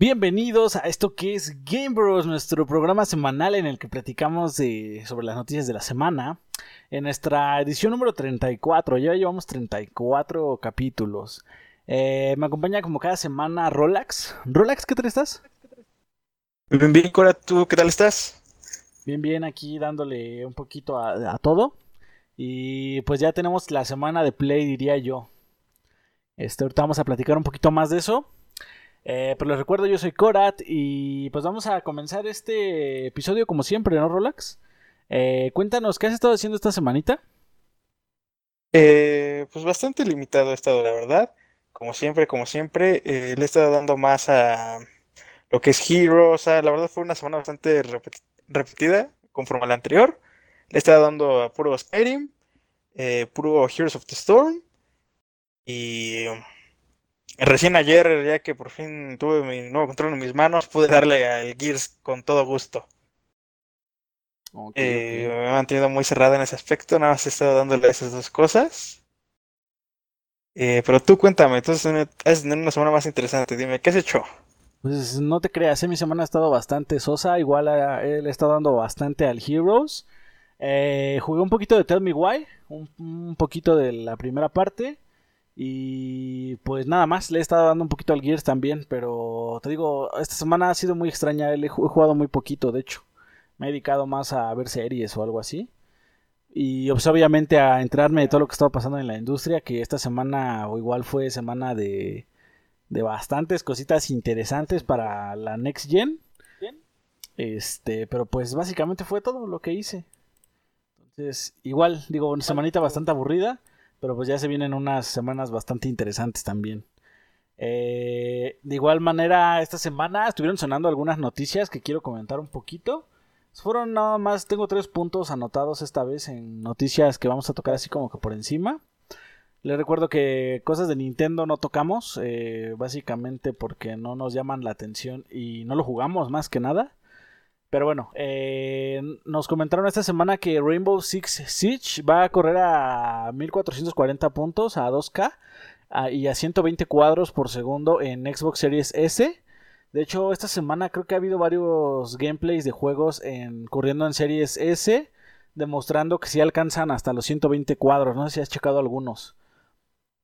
Bienvenidos a esto que es Game Bros, nuestro programa semanal en el que platicamos sobre las noticias de la semana. En nuestra edición número 34, ya llevamos 34 capítulos. Eh, me acompaña como cada semana Rolax. Rolax, ¿qué tal estás? Bien, bien, Cora, ¿tú qué tal estás? Bien, bien, aquí dándole un poquito a, a todo. Y pues ya tenemos la semana de play, diría yo. Este, ahorita vamos a platicar un poquito más de eso. Eh, pero les recuerdo, yo soy Korat y pues vamos a comenzar este episodio como siempre, ¿no, Rolax? Eh, cuéntanos, ¿qué has estado haciendo esta semanita? Eh, pues bastante limitado he estado, la verdad. Como siempre, como siempre, le he estado dando más a lo que es Hero. O sea, la verdad fue una semana bastante repetida conforme a la anterior. Le he estado dando a puro Skyrim, puro Heroes of the Storm y Recién ayer, ya que por fin tuve mi nuevo control en mis manos, pude darle al Gears con todo gusto. Eh, me he mantenido muy cerrada en ese aspecto, nada más he estado dándole esas dos cosas. Eh, pero tú cuéntame, entonces tener una semana más interesante. Dime, ¿qué has hecho? Pues no te creas, eh, mi semana ha estado bastante sosa. Igual le he estado dando bastante al Heroes. jugué un poquito de Tell Me Why, un poquito de la primera parte. Y pues nada más, le he estado dando un poquito al Gears también, pero te digo, esta semana ha sido muy extraña, he jugado muy poquito, de hecho. Me he dedicado más a ver series o algo así. Y pues, obviamente a enterarme de todo lo que estaba pasando en la industria, que esta semana o igual fue semana de, de bastantes cositas interesantes para la Next Gen. Este, pero pues básicamente fue todo lo que hice. Entonces, igual, digo, una semanita bastante aburrida. Pero pues ya se vienen unas semanas bastante interesantes también. Eh, de igual manera, esta semana estuvieron sonando algunas noticias que quiero comentar un poquito. Fueron nada más, tengo tres puntos anotados esta vez en noticias que vamos a tocar así como que por encima. Les recuerdo que cosas de Nintendo no tocamos, eh, básicamente porque no nos llaman la atención y no lo jugamos más que nada. Pero bueno, eh, nos comentaron esta semana que Rainbow Six Siege va a correr a 1440 puntos a 2K y a 120 cuadros por segundo en Xbox Series S. De hecho, esta semana creo que ha habido varios gameplays de juegos en, corriendo en Series S, demostrando que sí alcanzan hasta los 120 cuadros. No sé si has checado algunos.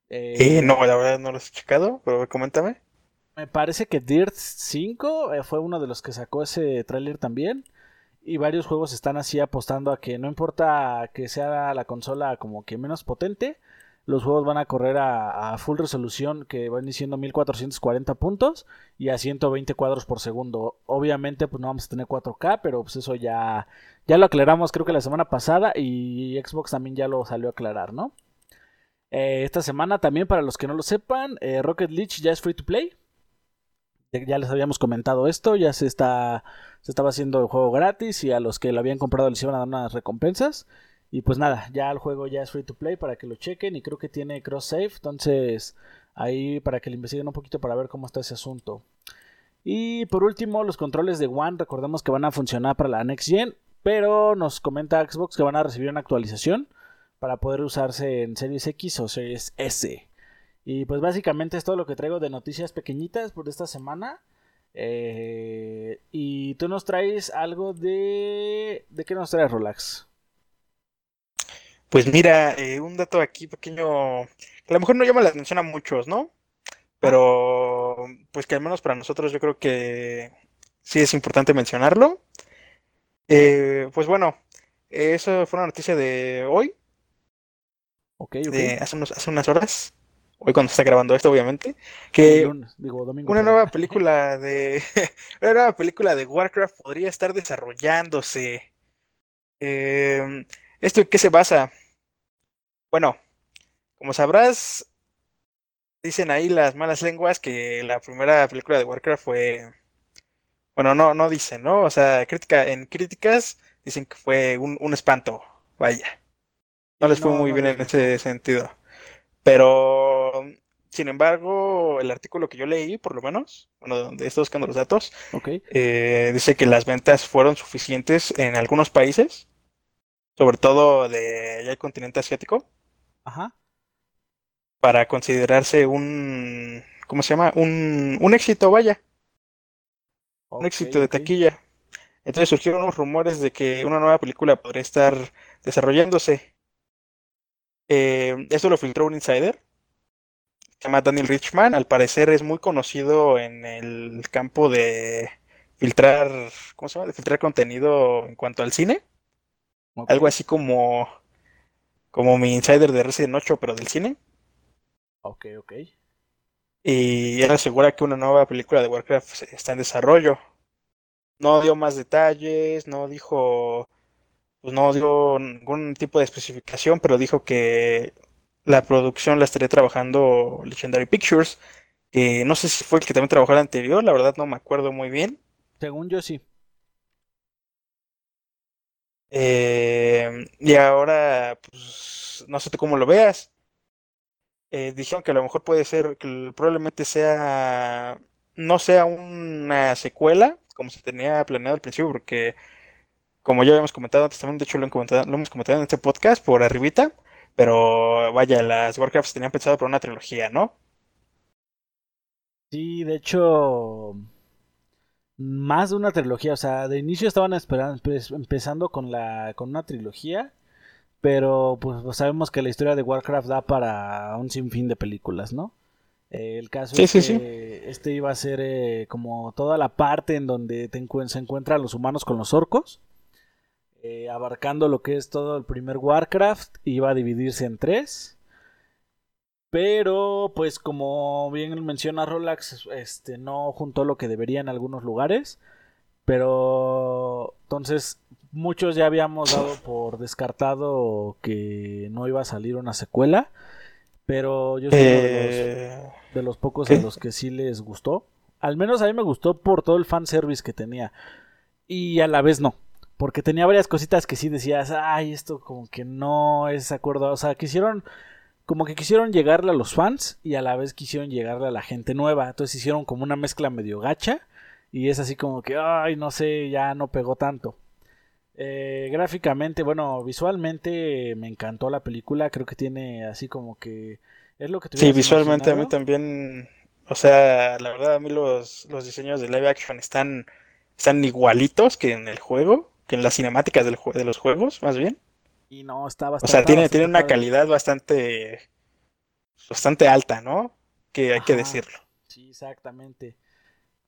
Eh, no, la verdad no los he checado, pero coméntame. Me parece que Dirt 5 eh, fue uno de los que sacó ese tráiler también. Y varios juegos están así apostando a que no importa que sea la consola como que menos potente, los juegos van a correr a, full resolución que van diciendo 1440 puntos y a 120 cuadros por segundo. Obviamente pues no vamos a tener 4K, pero pues eso ya, ya lo aclaramos creo que la semana pasada y Xbox también ya lo salió a aclarar, ¿no? Eh, esta semana también para los que no lo sepan, eh, Rocket League ya es free to play ya les habíamos comentado esto, ya se está se estaba haciendo el juego gratis y a los que lo habían comprado les iban a dar unas recompensas. Y pues nada, ya el juego ya es free to play para que lo chequen y creo que tiene cross save, entonces ahí para que le investiguen un poquito para ver cómo está ese asunto. Y por último, los controles de One, recordemos que van a funcionar para la Next Gen, pero nos comenta Xbox que van a recibir una actualización para poder usarse en Series X o Series S. Y pues básicamente es todo lo que traigo de noticias pequeñitas por esta semana. Eh, y tú nos traes algo de... ¿De qué nos traes, Relax? Pues mira, eh, un dato aquí pequeño, que a lo mejor no llama la atención a muchos, ¿no? Pero pues que al menos para nosotros yo creo que sí es importante mencionarlo. Eh, pues bueno, eso fue una noticia de hoy. Ok, De hace, hace unas horas hoy cuando está grabando esto, obviamente, que una nueva película de una nueva película de Warcraft podría estar desarrollándose. Em, ¿Esto en qué se basa? Bueno, como sabrás, dicen ahí las malas lenguas que la primera película de Warcraft fue, bueno, no, no dicen, ¿no? O sea, crítica, en críticas dicen que fue un, un espanto, vaya. No les fue muy bien en ese sentido. Pero, sin embargo, el artículo que yo leí, por lo menos, bueno, donde estoy buscando los datos, eh, dice que las ventas fueron suficientes en algunos países, sobre todo de el continente asiático, Ajá. para considerarse un, ¿cómo se llama? Un, un éxito, vaya. un éxito de taquilla. Entonces surgieron unos rumores de que una nueva película podría estar desarrollándose. Eh, eso lo filtró un insider. Se llama Daniel Richman. Al parecer es muy conocido en el campo de filtrar, ¿cómo se llama? De filtrar contenido en cuanto al cine. Algo así como, como mi insider de Resident 8, pero del cine. Ok, ok. Y él asegura que una nueva película de Warcraft está en desarrollo. No dio más detalles, no dijo, pues no dio ningún tipo de especificación, pero dijo que la producción la estaría trabajando Legendary Pictures. Que no sé si fue el que también trabajó el anterior, la verdad no me acuerdo muy bien. Según yo sí. Eh, y ahora, pues, no sé tú cómo lo veas. Eh, dijeron que a lo mejor puede ser, que probablemente sea, no sea una secuela, como se tenía planeado al principio, porque como ya habíamos comentado antes también, de hecho lo, hemos comentado en este podcast por arribita, pero vaya, las Warcrafts tenían pensado por una trilogía, ¿no? Sí, de hecho, más de una trilogía, o sea, de inicio estaban esperando, empezando con, la, con una trilogía pero pues, pues, sabemos que la historia de Warcraft da para un sinfín de películas, ¿no? Eh, el caso es que este iba a ser eh, como toda la parte en donde se encuentran los humanos con los orcos, eh, abarcando lo que es todo el primer Warcraft, iba a dividirse en tres. Pero, pues como bien menciona Rolax, este, no juntó lo que debería en algunos lugares. Pero entonces muchos ya habíamos dado por descartado que no iba a salir una secuela, pero yo soy uno de, los, eh, pocos a los que sí les gustó. Al menos a mí me gustó por todo el fanservice que tenía. Y a la vez no. Porque tenía varias cositas que sí decías, ay, esto como que no es acuerdo. O sea, quisieron, como que quisieron llegarle a los fans y a la vez quisieron llegarle a la gente nueva. Entonces hicieron como una mezcla medio gacha. Y es así como que, ay, no sé, ya no pegó tanto. Eh, gráficamente, bueno, visualmente me encantó la película. Creo que tiene así como que es lo que Sí, visualmente a mí también. O sea, la verdad a mí los, los diseños de live action están, están igualitos que en el juego, que en las cinemáticas del, de los juegos, más bien. Y no, está bastante. O sea, tiene, tiene una calidad bastante, bastante alta, ¿no? Que hay que decirlo. Sí, exactamente.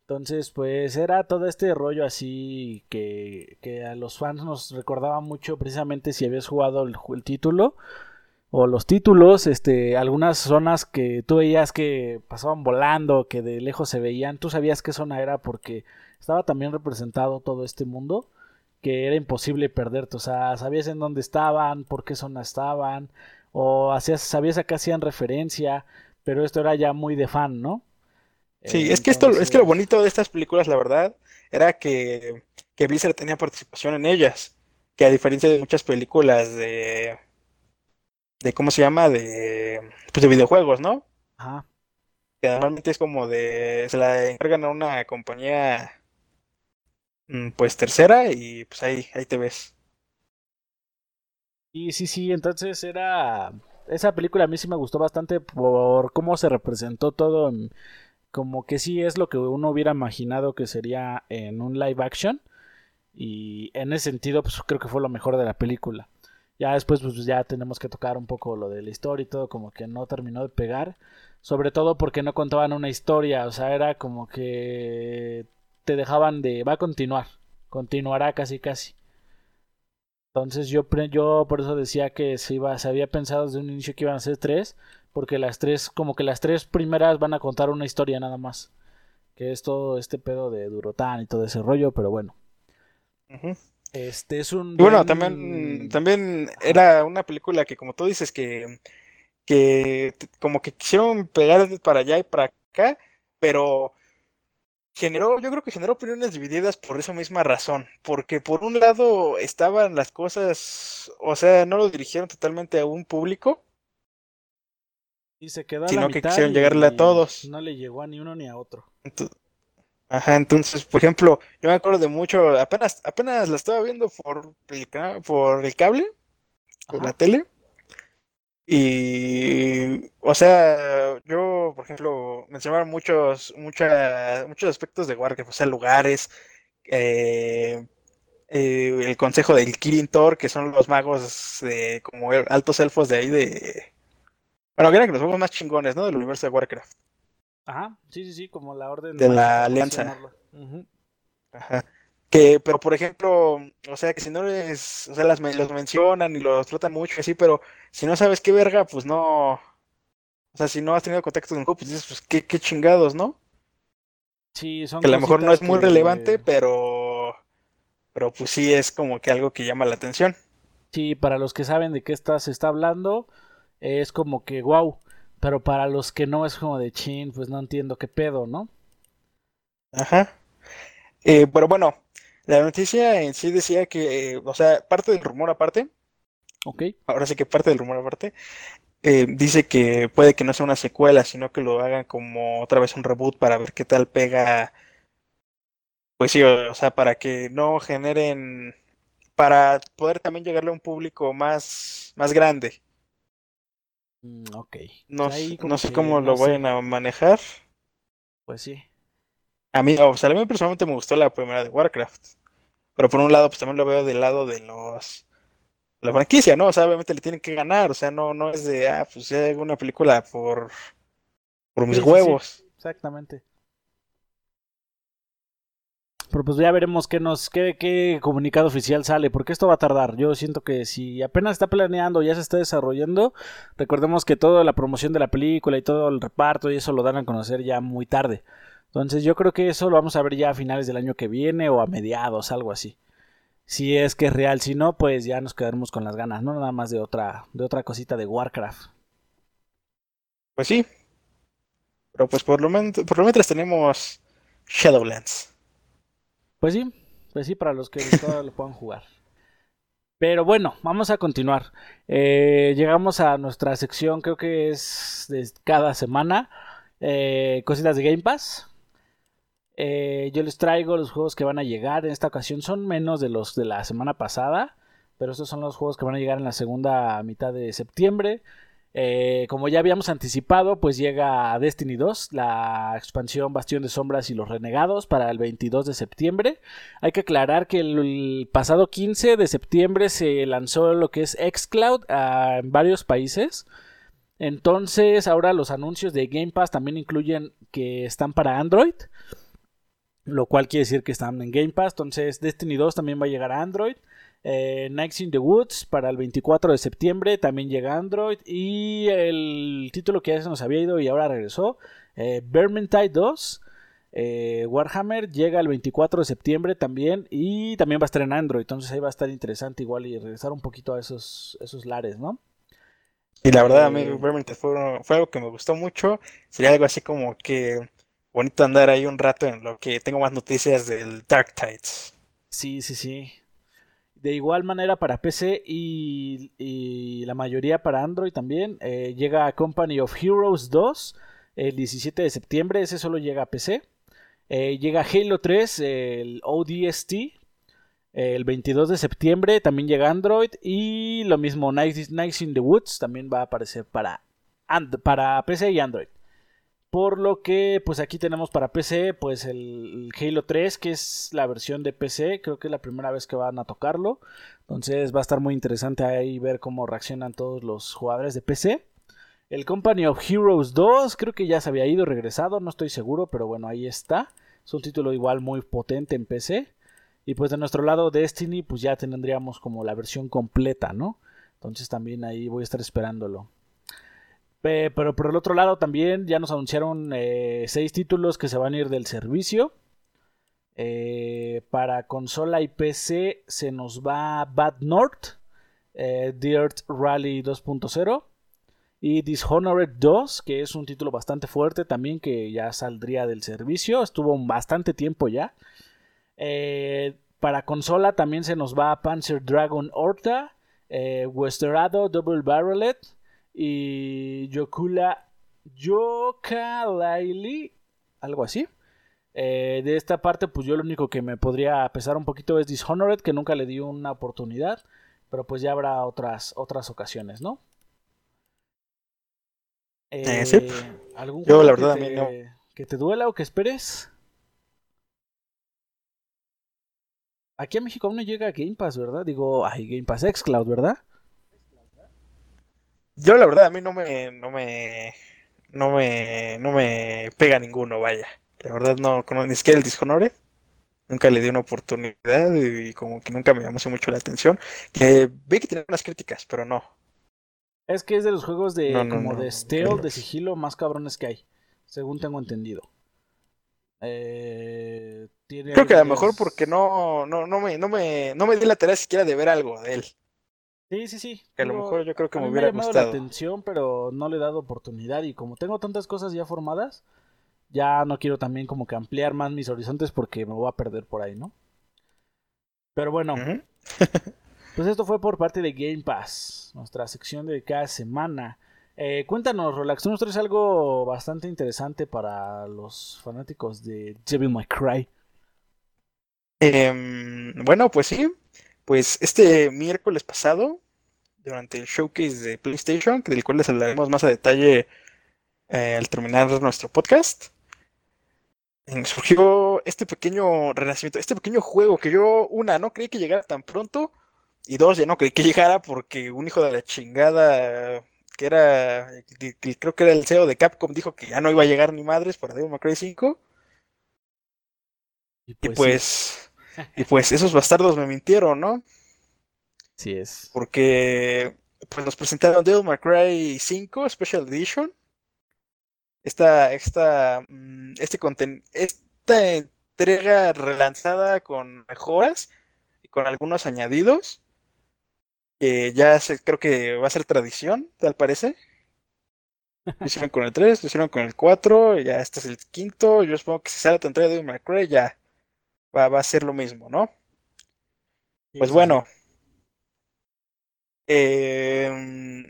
Entonces, pues era todo este rollo así que, que a los fans nos recordaba mucho precisamente si habías jugado el, título o los títulos, este, algunas zonas que tú veías que pasaban volando, que de lejos se veían, tú sabías qué zona era porque estaba también representado todo este mundo que era imposible perderte, o sea, sabías en dónde estaban, por qué zona estaban, o hacías, sabías a qué hacían referencia, pero esto era ya muy de fan, ¿no? Sí, es que esto, es que lo bonito de estas películas, la verdad, era que, que Blizzard tenía participación en ellas. Que a diferencia de muchas películas de. de ¿cómo se llama? de. pues de videojuegos, ¿no? Ajá. Que normalmente es como de. se la encargan a una compañía pues tercera y pues ahí, ahí te ves. Y sí, sí, entonces era. Esa película a mí sí me gustó bastante por cómo se representó todo en como que sí es lo que uno hubiera imaginado que sería en un live action. Y en ese sentido, pues creo que fue lo mejor de la película. Ya después, pues ya tenemos que tocar un poco lo de la historia y todo, como que no terminó de pegar. Sobre todo porque no contaban una historia, o sea, era como que te dejaban de. va a continuar, continuará casi casi. Entonces yo, yo por eso decía que se, iba, se había pensado desde un inicio que iban a ser tres, porque las tres, como que las tres primeras van a contar una historia nada más. Que es todo este pedo de Durotán y todo ese rollo, pero bueno. Este es un. bueno, también, también era una película que, como tú dices, que, que como que quisieron pegar para allá y para acá, pero generó, yo creo que generó opiniones divididas por esa misma razón, porque por un lado estaban las cosas, o sea, no lo dirigieron totalmente a un público, y se quedó a sino que quisieron llegarle a todos. No le llegó a ni uno ni a otro. ajá, entonces, por ejemplo, yo me acuerdo de mucho, apenas, apenas la estaba viendo por el, por el cable, por la tele. Y, o sea, yo, por ejemplo, mencionaron muchos, muchos aspectos de Warcraft, o sea, lugares, eh, eh, el consejo del Kirin Tor, que son los magos de, como altos elfos de ahí de... Bueno, que eran los magos más chingones, ¿no? Del universo de Warcraft. Ajá, sí, sí, sí, como la orden de la alianza. Ajá. Que, pero por ejemplo, o sea, que si no les, o sea, las, los mencionan y los tratan mucho así, pero si no sabes qué verga, pues no, o sea, si no has tenido contacto con el juego, pues dices, pues qué, qué chingados, ¿no? Sí, son Que a lo mejor no es muy relevante, pero, pero pues sí es como que algo que llama la atención. Sí, para los que saben de qué está, se está hablando, es como que wow, pero para los que no es como de chin, pues no entiendo qué pedo, ¿no? Ajá. Eh, pero bueno, la noticia en sí decía que, o sea, parte del rumor aparte. Ok. Ahora sí que parte del rumor aparte. Eh, dice que puede que no sea una secuela, sino que lo hagan como otra vez un reboot para ver qué tal pega. Pues sí, o, sea, para que no generen. Para poder también llegarle a un público más, más grande. Mm, ok. No, no sé cómo lo vayan a manejar. Pues sí. A mí, o sea, a mí personalmente me gustó la primera de Warcraft. Pero por un lado, pues también lo veo del lado de los. La franquicia, ¿no? O sea, obviamente le tienen que ganar. O sea, no, no es de, ah, pues ya hago una película por. por mis huevos. exactamente. Pero pues ya veremos qué nos, qué, qué comunicado oficial sale, porque esto va a tardar. Yo siento que si apenas está planeando, ya se está desarrollando, recordemos que toda la promoción de la película y todo el reparto y eso lo dan a conocer ya muy tarde. Entonces yo creo que eso lo vamos a ver ya a finales del año que viene o a mediados, algo así. Si es que es real, si no, pues ya nos quedaremos con las ganas, no nada más de otra, de otra cosita de Warcraft. Pues sí. Pero pues por lo, menos, por lo menos tenemos Shadowlands. Pues sí, pues sí, para los que todavía lo puedan jugar. Pero bueno, vamos a continuar. Eh, llegamos a nuestra sección, creo que es de cada semana. Eh, cositas de Game Pass. Eh, yo les traigo los juegos que van a llegar. En esta ocasión son menos de los de la semana pasada. Pero estos son los juegos que van a llegar en la segunda mitad de septiembre. Eh, como ya habíamos anticipado, pues llega Destiny 2, la expansión Bastión de Sombras y los Renegados para el 22 de septiembre. Hay que aclarar que el, pasado 15 de septiembre se lanzó lo que es Xcloud ah, en varios países. Entonces ahora los anuncios de Game Pass también incluyen que están para Android lo cual quiere decir que están en Game Pass. Entonces, Destiny 2 también va a llegar a Android. Eh, Nights in the Woods para el 24 de septiembre también llega a Android. Y el título que ya se nos había ido y ahora regresó, eh, Vermintide 2. Eh, Warhammer llega el 24 de septiembre también y también va a estar en Android, entonces ahí va a estar interesante igual y regresar un poquito a esos, esos lares, ¿no? Y la verdad a mí eh, Vermintide fue, fue algo que me gustó mucho, sería algo así como que bonito andar ahí un rato en lo que tengo más noticias del Dark Tides. Sí, sí, sí. De igual manera para PC y, la mayoría para Android también. Eh, llega Company of Heroes 2 el 17 de septiembre. Ese solo llega a PC. Eh, llega Halo 3, el ODST, el 22 de septiembre. También llega Android. Y lo mismo, Nights, in the Woods también va a aparecer para, para PC y Android. Por lo que, pues aquí tenemos para PC, pues el, Halo 3, que es la versión de PC. Creo que es la primera vez que van a tocarlo. Entonces va a estar muy interesante ahí ver cómo reaccionan todos los jugadores de PC. El Company of Heroes 2, creo que ya se había ido, regresado, no estoy seguro, pero bueno, ahí está. Es un título igual muy potente en PC. Y pues de nuestro lado Destiny, pues ya tendríamos como la versión completa, ¿no? Entonces también ahí voy a estar esperándolo pero por el otro lado también ya nos anunciaron eh, seis títulos que se van a ir del servicio. Eh, para consola y PC se nos va Bad North, eh, Dirt Rally 2.0 y Dishonored 2, que es un título bastante fuerte también que ya saldría del servicio. Estuvo bastante tiempo ya. para consola también se nos va Panzer Dragon Horta, Westerado Double Barrelet y Yokula Yokalaili, algo así. Eh, de esta parte, pues yo lo único que me podría pesar un poquito es Dishonored, que nunca le di una oportunidad, pero pues ya habrá otras, otras ocasiones, ¿no? Eh, sí. ¿Algún Yo, la verdad, que te, a mí no. ¿Que te duela o que esperes? Aquí a México aún no llega Game Pass, ¿verdad? Digo, ay, Game Pass Xcloud, ¿verdad? Yo la verdad a mí no me no me no me no me pega ninguno, vaya. La verdad no, ni siquiera el Dishonored. Nunca le di una oportunidad y como que nunca me llamó mucho la atención. Que vi que tenía unas críticas, pero no. Es que es de los juegos de como de stealth, de sigilo más cabrones que hay, según tengo entendido. Eh, Creo que a lo mejor porque no, no, no, me, no, me, no me di la tarea siquiera de ver algo de él. Sí, sí, sí. Que a lo mejor yo creo que me hubiera me ha llamado la atención, pero no le he dado oportunidad. Y como tengo tantas cosas ya formadas, ya no quiero también como que ampliar más mis horizontes porque me voy a perder por ahí, ¿no? Pero bueno, pues esto fue por parte de Game Pass, nuestra sección de cada semana. Eh, cuéntanos, Relax, tú nos traes algo bastante interesante para los fanáticos de Devil May Cry. Em, bueno, pues sí, pues este miércoles pasado, durante el showcase de PlayStation, del cual les hablaremos más a detalle eh, al terminar nuestro podcast, surgió este pequeño renacimiento, este pequeño juego que yo, una, no creí que llegara tan pronto, y dos, ya no creí que llegara porque un hijo de la chingada, que era, creo que era el CEO de Capcom, dijo que ya no iba a llegar ni madres para Devil May Cry 5. Y pues, pues y pues esos bastardos me mintieron, ¿no? Sí es. Porque pues nos presentaron Devil May Cry 5 Special Edition. Esta, esta, mm, este esta entrega relanzada con mejoras y con algunos añadidos. Que ya creo que va a ser tradición, tal parece. Lo hicieron con el 3, lo hicieron con el 4, ya este es el quinto. Yo supongo que si sale otra entrega de Devil May Cry ya va, a ser lo mismo, ¿no? Pues bueno. Em,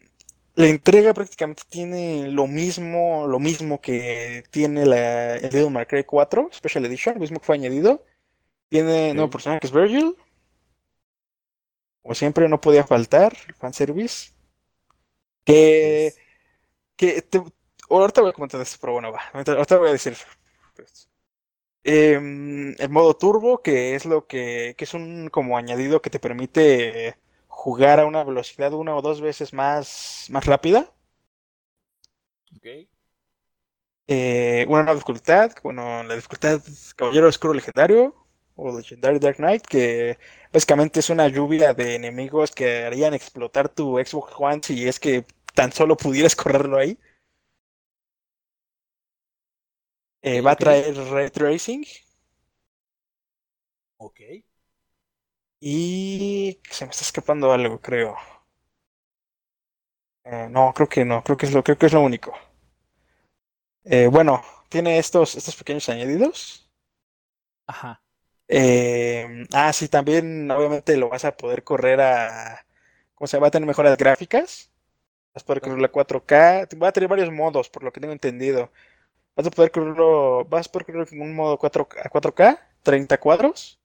la entrega prácticamente tiene lo mismo, lo mismo que tiene la, el Devil May Cry 4 Special Edition, lo mismo que fue añadido. Tiene nuevo personaje que es Virgil. Como siempre, no podía faltar el fanservice. Que. que ahorita voy a comentar esto, pero bueno, va. Ahorita voy a decir. Pues, Em, el modo turbo, que es lo que, que, es un como añadido que te permite jugar a una velocidad una o dos veces más, más rápida. Ok. Eh, una nueva dificultad, bueno, la dificultad Caballero Oscuro Legendario o Legendary Dark Knight, que básicamente es una lluvia de enemigos que harían explotar tu Xbox One si es que tan solo pudieras correrlo ahí. Eh, va a traer Ray Tracing. Ok. Y se me está escapando algo, creo. Eh, no, creo que no, creo que es lo, creo que es lo único. Eh, bueno, tiene estos, estos pequeños añadidos. Ajá. ah, sí, también obviamente lo vas a poder correr a. ¿Cómo se va a tener mejoras gráficas? Vas a poder correr a 4K. Va a tener varios modos, por lo que tengo entendido. Vas a poder correrlo, vas a poder correrlo en un modo 4, a 4K, 30 cuadros.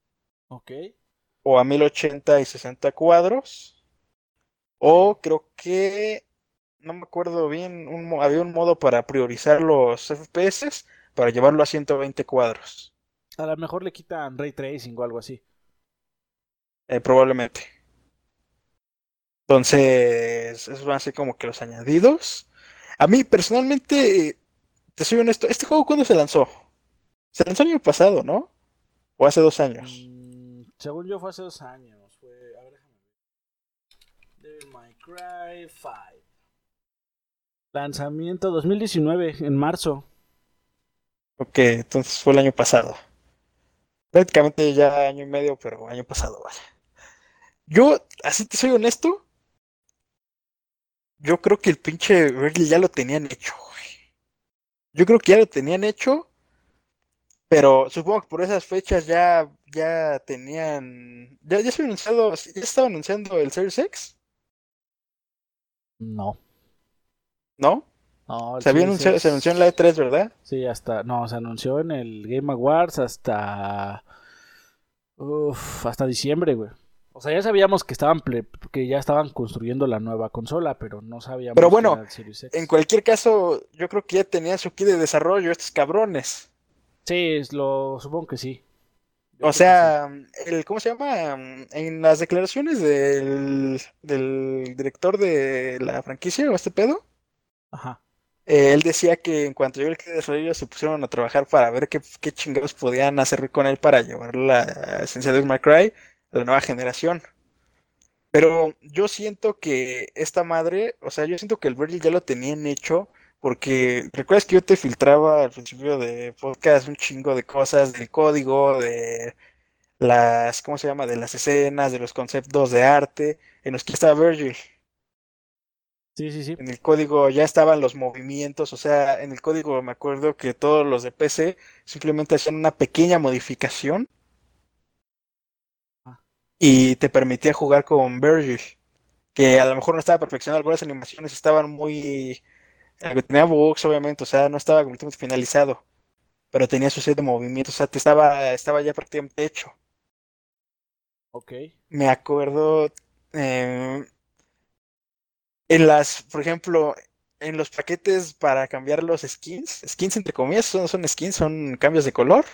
Ok. O a 1080 y 60 cuadros. O creo que, no me acuerdo bien, había un modo para priorizar los FPS para llevarlo a 120 cuadros. A lo mejor le quitan ray tracing o algo así. Eh, probablemente. Entonces, esos van a ser como que los añadidos. A mí personalmente te soy honesto, ¿este juego cuándo se lanzó? Se lanzó el año pasado, ¿no? ¿O hace dos años? Mm, según yo fue hace dos años. Fue, a ver, déjame ver. Devil May Cry 5. Lanzamiento 2019, en marzo. Ok, entonces fue el año pasado. Prácticamente ya año y medio, pero año pasado, vale. Yo, así te soy honesto, yo creo que el pinche Reggie ya lo tenían hecho. Yo creo que ya lo tenían hecho, pero supongo que por esas fechas ya, ya tenían. ¿Ya, ya se anunciado, ya estaba anunciando el Series X? No. ¿No? No, se, había anunciado, se anunció en la E3, ¿verdad? Sí, hasta. No, se anunció en el Game Awards hasta. Uf, hasta diciembre, güey. O sea, ya sabíamos que estaban que ya estaban construyendo la nueva consola, pero no sabíamos. Pero bueno, en cualquier caso, yo creo que ya tenía su kit de desarrollo estos cabrones. Sí, lo supongo que sí. o sea, el ¿cómo se llama? En las declaraciones del, del director de la franquicia o este pedo. Ajá. Eh, él decía que en cuanto llegó el kit de desarrollo se pusieron a trabajar para ver qué, qué chingados podían hacer con él para llevar la esencia de Cry la nueva generación. Pero yo siento que esta madre, o sea, yo siento que el Virgil ya lo tenían hecho, porque recuerdas que yo te filtraba al principio de podcast un chingo de cosas del código, de las, ¿cómo se llama? De las escenas, de los conceptos de arte, en los que estaba Virgil. Sí, sí, sí. En el código ya estaban los movimientos, o sea, en el código me acuerdo que todos los de PC simplemente hacían una pequeña modificación y te permitía jugar con Virgil, que a lo mejor no estaba perfeccionado, algunas animaciones estaban muy... Eh, tenía bugs, obviamente, o sea, no estaba completamente finalizado, pero tenía su set de movimientos, o sea, te estaba, estaba ya prácticamente hecho. Ok. Me acuerdo em, en las, por ejemplo, en los paquetes para cambiar los skins, skins entre comillas, son, son skins, son cambios de color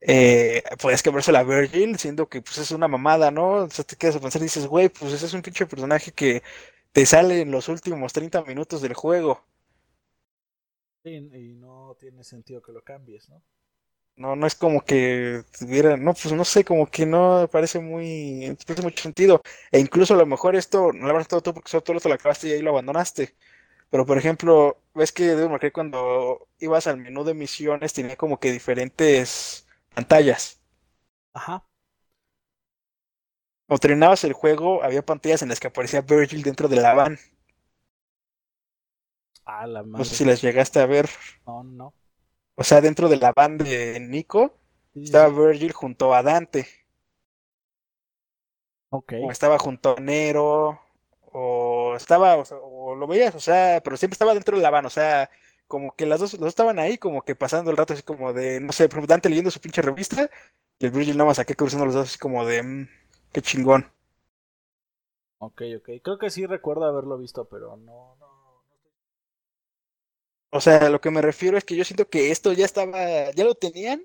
eh, podías cambiarse la Virgil, siendo que pues es una mamada, ¿no? O sea, te quedas a pensar y dices, güey, pues ese es un pinche personaje que te sale en los últimos 30 minutos del juego. Sí, y no tiene sentido que lo cambies, ¿no? No, no es como que tuviera, no, pues no sé, como que no parece muy, parece mucho sentido. E incluso a lo mejor esto no lo habrás todo tú porque solo tú lo acabaste y ahí lo abandonaste. Pero por ejemplo, ves que marcar cuando ibas al menú de misiones tenía como que diferentes pantallas. Ajá. O terminabas el juego, había pantallas en las que aparecía Virgil dentro de la van. Ah, la No sé si las llegaste a ver. No, no. O sea, dentro de la van de Nico estaba Virgil junto a Dante. Ok. O estaba junto a Nero. O estaba, o, lo veías, o sea, pero siempre estaba dentro de la van, o sea, como que las dos, los dos estaban ahí, como que pasando el rato así como de, no sé, Dante leyendo su pinche revista, y el Virgil nada más aquí cruzando los dos así como de, mm, qué chingón. Ok, ok, creo que sí recuerdo haberlo visto, pero no, no, O sea, lo que me refiero es que yo siento que esto ya estaba, ya lo tenían,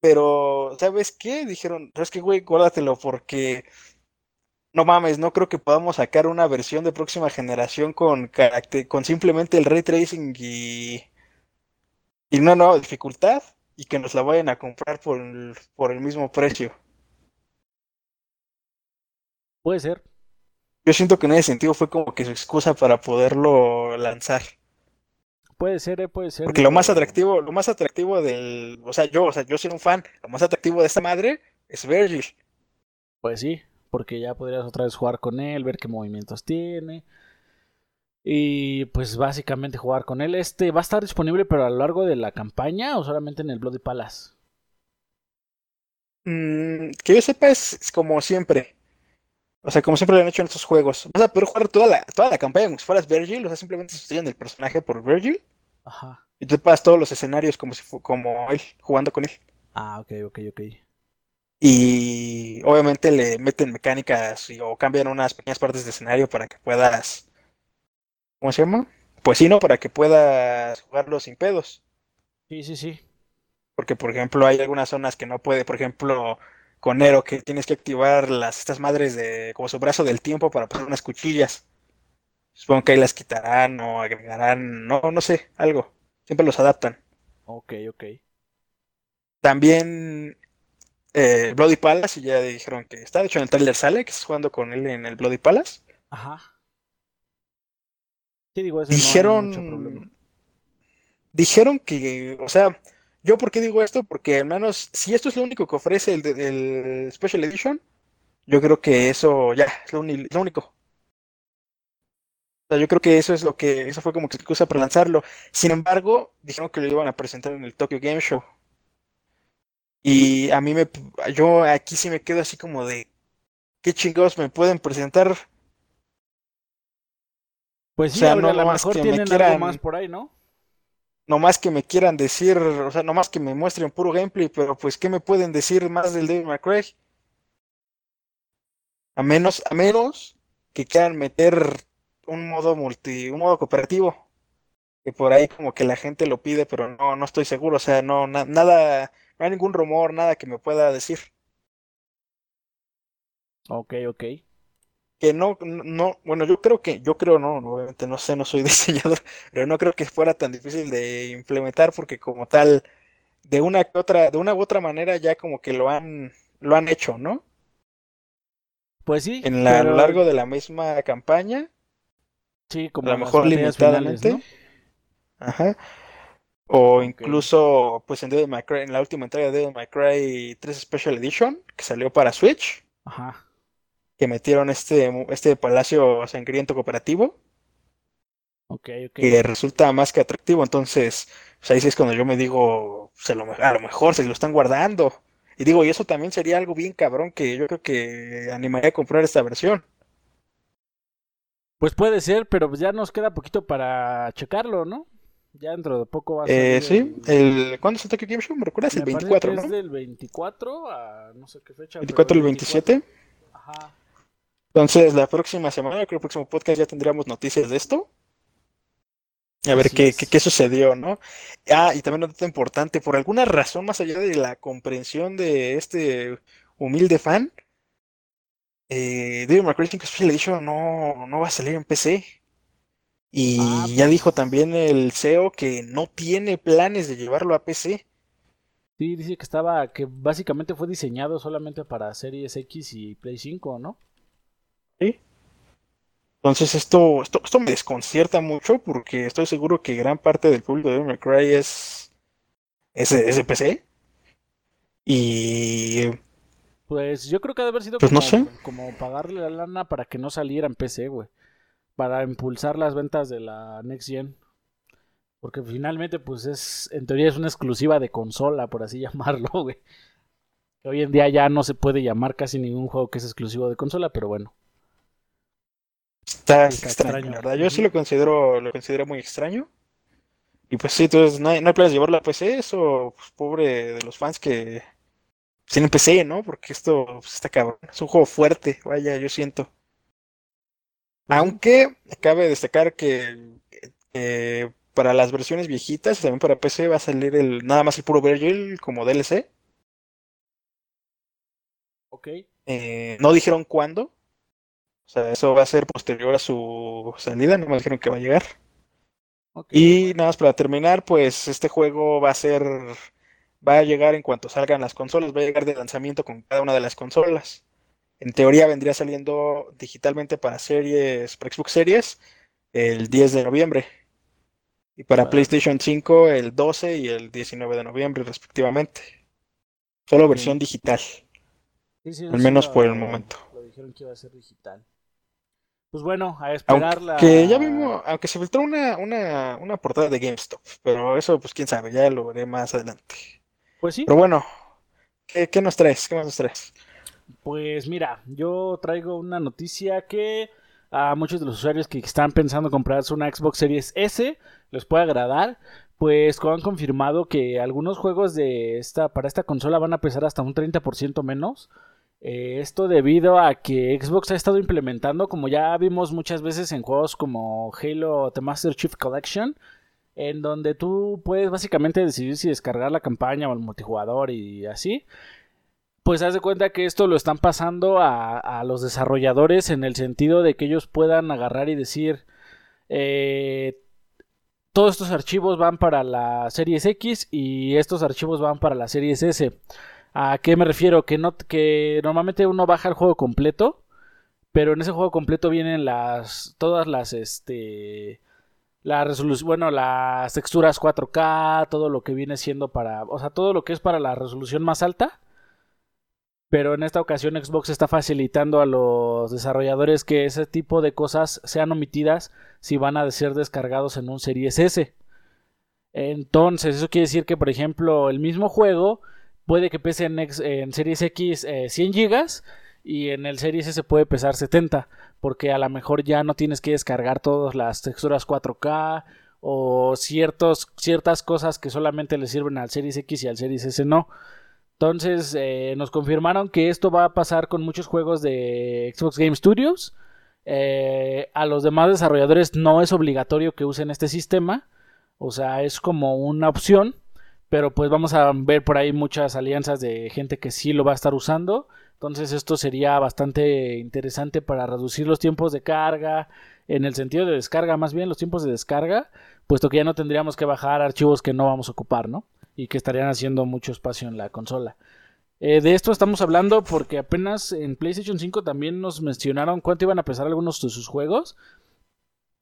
pero, ¿sabes qué? Dijeron, ¿sabes qué, güey? Guárdatelo porque no mames, no creo que podamos sacar una versión de próxima generación con, con simplemente el ray tracing y, y una nueva dificultad y que nos la vayan a comprar por el, por el mismo precio. Puede ser. Yo siento que en ese sentido fue como que su excusa para poderlo lanzar. Puede ser, eh, puede ser. Porque lo más atractivo, lo más atractivo del, o sea, yo, o sea, yo soy un fan, lo más atractivo de esta madre es Virgil. Pues sí, porque ya podrías otra vez jugar con él, ver qué movimientos tiene. Y pues básicamente jugar con él. Este va a estar disponible pero a lo largo de la campaña o solamente en el Bloody Palace. Mm, que yo sepa es, como siempre. O sea, como siempre lo han hecho en estos juegos. Vas a poder jugar toda la, toda la campaña como si fueras Virgil. O sea, simplemente sustituyen el personaje por Virgil. Ajá. Y tú pasas todos los escenarios como si como él, jugando con él. Ah, ok, ok, ok. Y obviamente le meten mecánicas o cambian unas pequeñas partes de escenario para que puedas. ¿Cómo se llama? Pues sí, ¿no? Para que puedas jugarlo sin pedos. Sí, sí, sí. Porque, por ejemplo, hay algunas zonas que no puede, por ejemplo, con Nero, que tienes que activar las estas madres de como su brazo del tiempo para pasar unas cuchillas. Supongo que ahí las quitarán o agregarán, no, no sé, algo. Siempre los adaptan. Ok, ok. También eh, Bloody Palace y ya dijeron que está. De hecho, en el trailer sale que estás jugando con él en el Bloody Palace. Ajá. ¿Qué digo? Eso dijeron. dijeron que, o sea, yo por qué digo esto, porque al menos si esto es lo único que ofrece el, el Special Edition, yo creo que eso ya es lo, único. O sea, yo creo que eso es lo que, eso fue como que excusa para lanzarlo. Sin embargo, dijeron que lo iban a presentar en el Tokyo Game Show. Y a mí me, yo aquí sí me quedo así como de, ¿qué chingados me pueden presentar? Pues sí, a lo mejor tienen algo más por ahí, ¿no? no más que me quieran decir, o sea, no más que me muestren puro gameplay, pero pues, ¿qué me pueden decir más del David McRae? A menos, a menos que quieran meter un modo multi, un modo cooperativo. Que por ahí como que la gente lo pide, pero no, no estoy seguro. O sea, no, nada, no hay ningún rumor, nada que me pueda decir. Ok, ok. Que no, no, bueno, yo creo que, yo creo no, obviamente no sé, no soy diseñador, pero no creo que fuera tan difícil de implementar porque como tal, de una que otra, de una u otra manera ya como que lo han, lo han hecho, ¿no? Pues sí. En la, a lo largo de la misma campaña. Sí, como a lo mejor limitadamente. Ajá. O incluso, pues en, en la última entrega de Devil May Cry 3 Special Edition, que salió para Switch. Ajá. Que metieron este, este palacio sangriento cooperativo. Ok, ok. Que resulta más que atractivo. Entonces, pues ahí sí es cuando yo me digo, se lo, a lo mejor se lo están guardando. Y digo, y eso también sería algo bien cabrón que yo creo que animaría a comprar esta versión. Pues puede ser, pero ya nos queda poquito para checarlo, ¿no? Ya dentro de poco va a ser. Eh, sí, el... ¿cuándo es el Tokyo Game Show? ¿Me recuerdas? el 24, ¿no? Es del 24 a no sé qué fecha. 24 al 27. Ajá. Entonces, la próxima semana, creo que el próximo podcast ya tendríamos noticias de esto. A ver qué, qué, sucedió, ¿no? Ah, y también un dato importante, por alguna razón, más allá de la comprensión de este humilde fan, eh, Cry 5 Special Edition no, no va a salir en PC. Y ah, ya dijo pues. también el CEO que no tiene planes de llevarlo a PC. Sí, dice que estaba, que básicamente fue diseñado solamente para Series X y Play 5, ¿no? Sí. Entonces esto, esto, esto me desconcierta mucho porque estoy seguro que gran parte del público de Cry es, es, de PC. Y... Pues yo creo que debe haber sido pues como, como pagarle la lana para que no saliera en PC, güey. Para impulsar las ventas de la Next Gen. Porque finalmente, pues es, en teoría es una exclusiva de consola, por así llamarlo, güey. Hoy en día ya no se puede llamar casi ningún juego que es exclusivo de consola, pero bueno. Está, extraño, la verdad. Yo sí lo considero, lo considero muy extraño. Y pues sí, entonces no hay, no hay planes de llevarlo a PC, eso, pues, pobre de los fans que tienen PC, ¿no? Porque esto pues, está cabrón. Es un juego fuerte, vaya, yo siento. Aunque cabe destacar que para las versiones viejitas, también para PC, va a salir el nada más el puro Virgil como DLC. Ok. Eh, no dijeron cuándo, o sea, eso va a ser posterior a su salida, no me dijeron que va a llegar. y nada más para terminar, pues este juego va a ser, va a llegar en cuanto salgan las consolas, va a llegar de lanzamiento con cada una de las consolas. En teoría vendría saliendo digitalmente para series, para Xbox Series, el 10 de noviembre. Y para PlayStation 5 el 12 y el 19 de noviembre respectivamente. Solo versión digital. al menos por el momento. Lo dijeron que iba a ser digital. Pues bueno, a esperar la... Que ya vimos, aunque se filtró una, una, una portada de GameStop, pero eso pues quién sabe, ya lo veré más adelante. Pues sí. Pero bueno, ¿qué, qué nos traes? ¿Qué más nos traes? Pues mira, yo traigo una noticia que a muchos de los usuarios que están pensando comprarse una Xbox Series S les puede agradar. Pues han confirmado que algunos juegos de esta para esta consola van a pesar hasta un 30% menos. Eh, esto debido a que Xbox ha estado implementando, como ya vimos muchas veces en juegos como Halo The Master Chief Collection, en donde tú puedes básicamente decidir si descargar la campaña o el multijugador y así. Pues haz de cuenta que esto lo están pasando a, los desarrolladores en el sentido de que ellos puedan agarrar y decir, eh, todos estos archivos van para la Series X y estos archivos van para la Series S. ¿A qué me refiero? Que, no, que normalmente uno baja el juego completo, pero en ese juego completo vienen las todas las este la resolución, bueno, las texturas 4K, todo lo que viene siendo para, o sea, todo lo que es para la resolución más alta. Pero en esta ocasión Xbox está facilitando a los desarrolladores que ese tipo de cosas sean omitidas si van a ser descargados en un Series S. Entonces, eso quiere decir que, por ejemplo, el mismo juego puede que pese en, Series X 100 eh, GB y en el Series S puede pesar 70 porque a lo mejor ya no tienes que descargar todas las texturas 4K o ciertos, ciertas cosas que solamente le sirven al Series X y al Series S no. Entonces eh, nos confirmaron que esto va a pasar con muchos juegos de Xbox Game Studios. Eh, a los demás desarrolladores no es obligatorio que usen este sistema. O sea, es como una opción. Pero pues vamos a ver por ahí muchas alianzas de gente que sí lo va a estar usando. Entonces esto sería bastante interesante para reducir los tiempos de carga. En el sentido de descarga, más bien los tiempos de descarga. Puesto que ya no tendríamos que bajar archivos que no vamos a ocupar, ¿no? Y que estarían haciendo mucho espacio en la consola. Eh, de esto estamos hablando porque apenas en PlayStation 5 también nos mencionaron cuánto iban a pesar algunos de sus juegos.